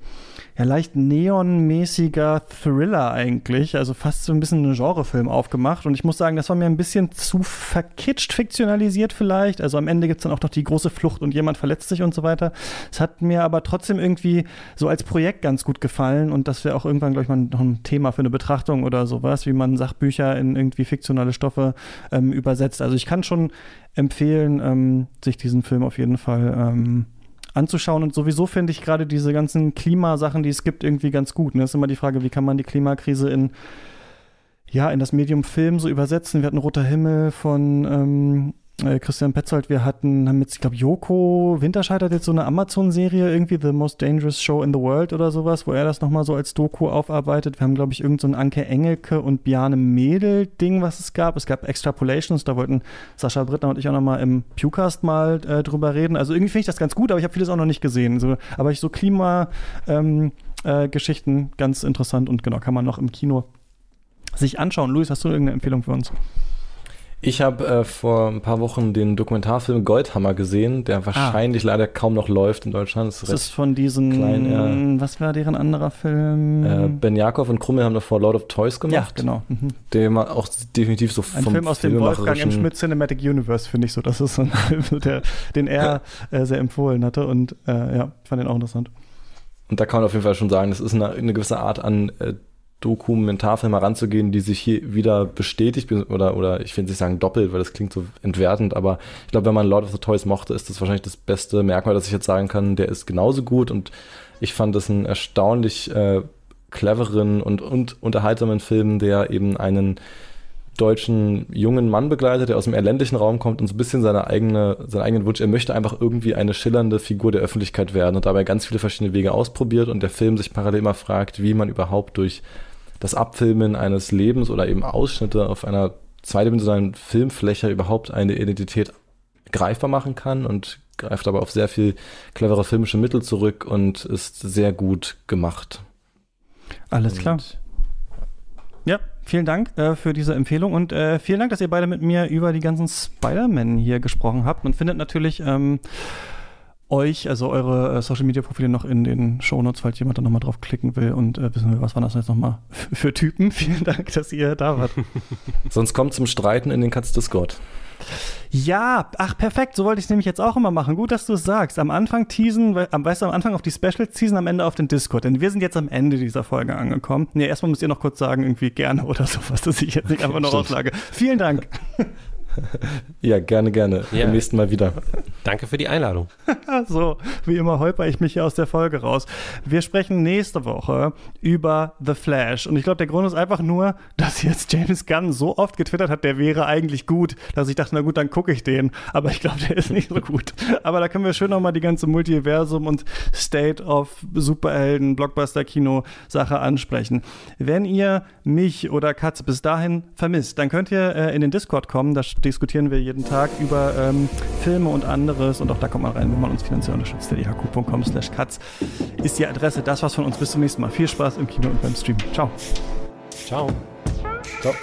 ja, leicht neonmäßiger Thriller eigentlich. Also fast so ein bisschen ein Genrefilm aufgemacht. Und ich muss sagen, das war mir ein bisschen zu verkitscht, fiktionalisiert vielleicht. Also am Ende gibt es dann auch noch die große Flucht und jemand verletzt sich und so weiter. Es hat mir aber trotzdem irgendwie so als Projekt ganz gut gefallen. Und das wäre auch irgendwann, glaube ich, mal noch ein Thema für eine Betrachtung oder sowas, wie man Sachbücher in irgendwie fiktionale Stoffe ähm, übersetzt. Also ich kann schon empfehlen, ähm, sich diesen Film auf jeden Fall ähm, anzuschauen. Und sowieso finde ich gerade diese ganzen Klimasachen, die es gibt, irgendwie ganz gut. Ne? Ist immer die Frage, wie kann man die Klimakrise in ja, in das Medium Film so übersetzen. Wir hatten Roter Himmel von ähm, äh, Christian Petzold, wir hatten, haben jetzt, ich glaube, Joko Winterscheid hat jetzt so eine Amazon-Serie, irgendwie The Most Dangerous Show in the World oder sowas, wo er das nochmal so als Doku aufarbeitet. Wir haben, glaube ich, irgend so Anke Engelke und Biane Mädel-Ding, was es gab. Es gab Extrapolations, da wollten Sascha Brittner und ich auch nochmal im Pewcast mal äh, drüber reden. Also irgendwie finde ich das ganz gut, aber ich habe vieles auch noch nicht gesehen. So, aber ich so Klima, ähm, äh, ganz interessant und genau, kann man noch im Kino sich anschauen. Luis, hast du irgendeine Empfehlung für uns? Ich habe äh, vor ein paar Wochen den Dokumentarfilm Goldhammer gesehen, der wahrscheinlich ah. leider kaum noch läuft in Deutschland. Das ist, das ist von diesen, klein, ja. was war deren anderer Film? Äh, ben Jakob und Krummel haben davor Lord of Toys gemacht. Ja, genau. Mhm. Der auch definitiv so Ein vom Film aus dem Wolfgang M. Schmidt Cinematic Universe, finde ich so. Das ist so ein Film, der, den er äh, sehr empfohlen hatte und äh, ja, fand den auch interessant. Und da kann man auf jeden Fall schon sagen, das ist eine, eine gewisse Art an Dokumentarfilm heranzugehen, die sich hier wieder bestätigt oder, oder ich will nicht sagen doppelt, weil das klingt so entwertend, aber ich glaube, wenn man Lord of the Toys mochte, ist das wahrscheinlich das beste Merkmal, das ich jetzt sagen kann. Der ist genauso gut und ich fand das einen erstaunlich äh, cleveren und, und unterhaltsamen Film, der eben einen deutschen jungen Mann begleitet, der aus dem ländlichen Raum kommt und so ein bisschen seine eigene, seinen eigenen Wunsch, er möchte einfach irgendwie eine schillernde Figur der Öffentlichkeit werden und dabei ganz viele verschiedene Wege ausprobiert und der Film sich parallel immer fragt, wie man überhaupt durch das Abfilmen eines Lebens oder eben Ausschnitte auf einer zweidimensionalen Filmfläche überhaupt eine Identität greifbar machen kann und greift aber auf sehr viel clevere filmische Mittel zurück und ist sehr gut gemacht. Alles und, klar. Ja, vielen Dank äh, für diese Empfehlung und äh, vielen Dank, dass ihr beide mit mir über die ganzen Spider-Man hier gesprochen habt. Man findet natürlich ähm, euch, also eure äh, Social Media Profile noch in den Show Notes, falls jemand da nochmal drauf klicken will und äh, wissen will, was waren das jetzt nochmal für Typen. Vielen Dank, dass ihr da wart. Sonst kommt zum Streiten in den Katz Discord. Ja, ach perfekt, so wollte ich es nämlich jetzt auch immer machen. Gut, dass du es sagst. Am Anfang teasen, weißt du, am Anfang auf die Specials teasen, am Ende auf den Discord. Denn wir sind jetzt am Ende dieser Folge angekommen. Nee, erstmal müsst ihr noch kurz sagen, irgendwie gerne oder sowas, dass ich jetzt nicht einfach nur rauslage. Vielen Dank. Ja, gerne, gerne. Ja. Beim nächsten Mal wieder. Danke für die Einladung. so, wie immer holper ich mich hier aus der Folge raus. Wir sprechen nächste Woche über The Flash. Und ich glaube, der Grund ist einfach nur, dass jetzt James Gunn so oft getwittert hat, der wäre eigentlich gut, dass ich dachte, na gut, dann gucke ich den. Aber ich glaube, der ist nicht so gut. Aber da können wir schön nochmal die ganze Multiversum und State of Superhelden, Blockbuster-Kino-Sache ansprechen. Wenn ihr mich oder Katz bis dahin vermisst, dann könnt ihr äh, in den Discord kommen. Da diskutieren wir jeden Tag über ähm, Filme und anderes und auch da kommt man rein, wenn man uns finanziell unterstützt. steadyhq.com slash katz ist die Adresse. Das war's von uns. Bis zum nächsten Mal. Viel Spaß im Kino und beim Stream. Ciao. Ciao. Ciao.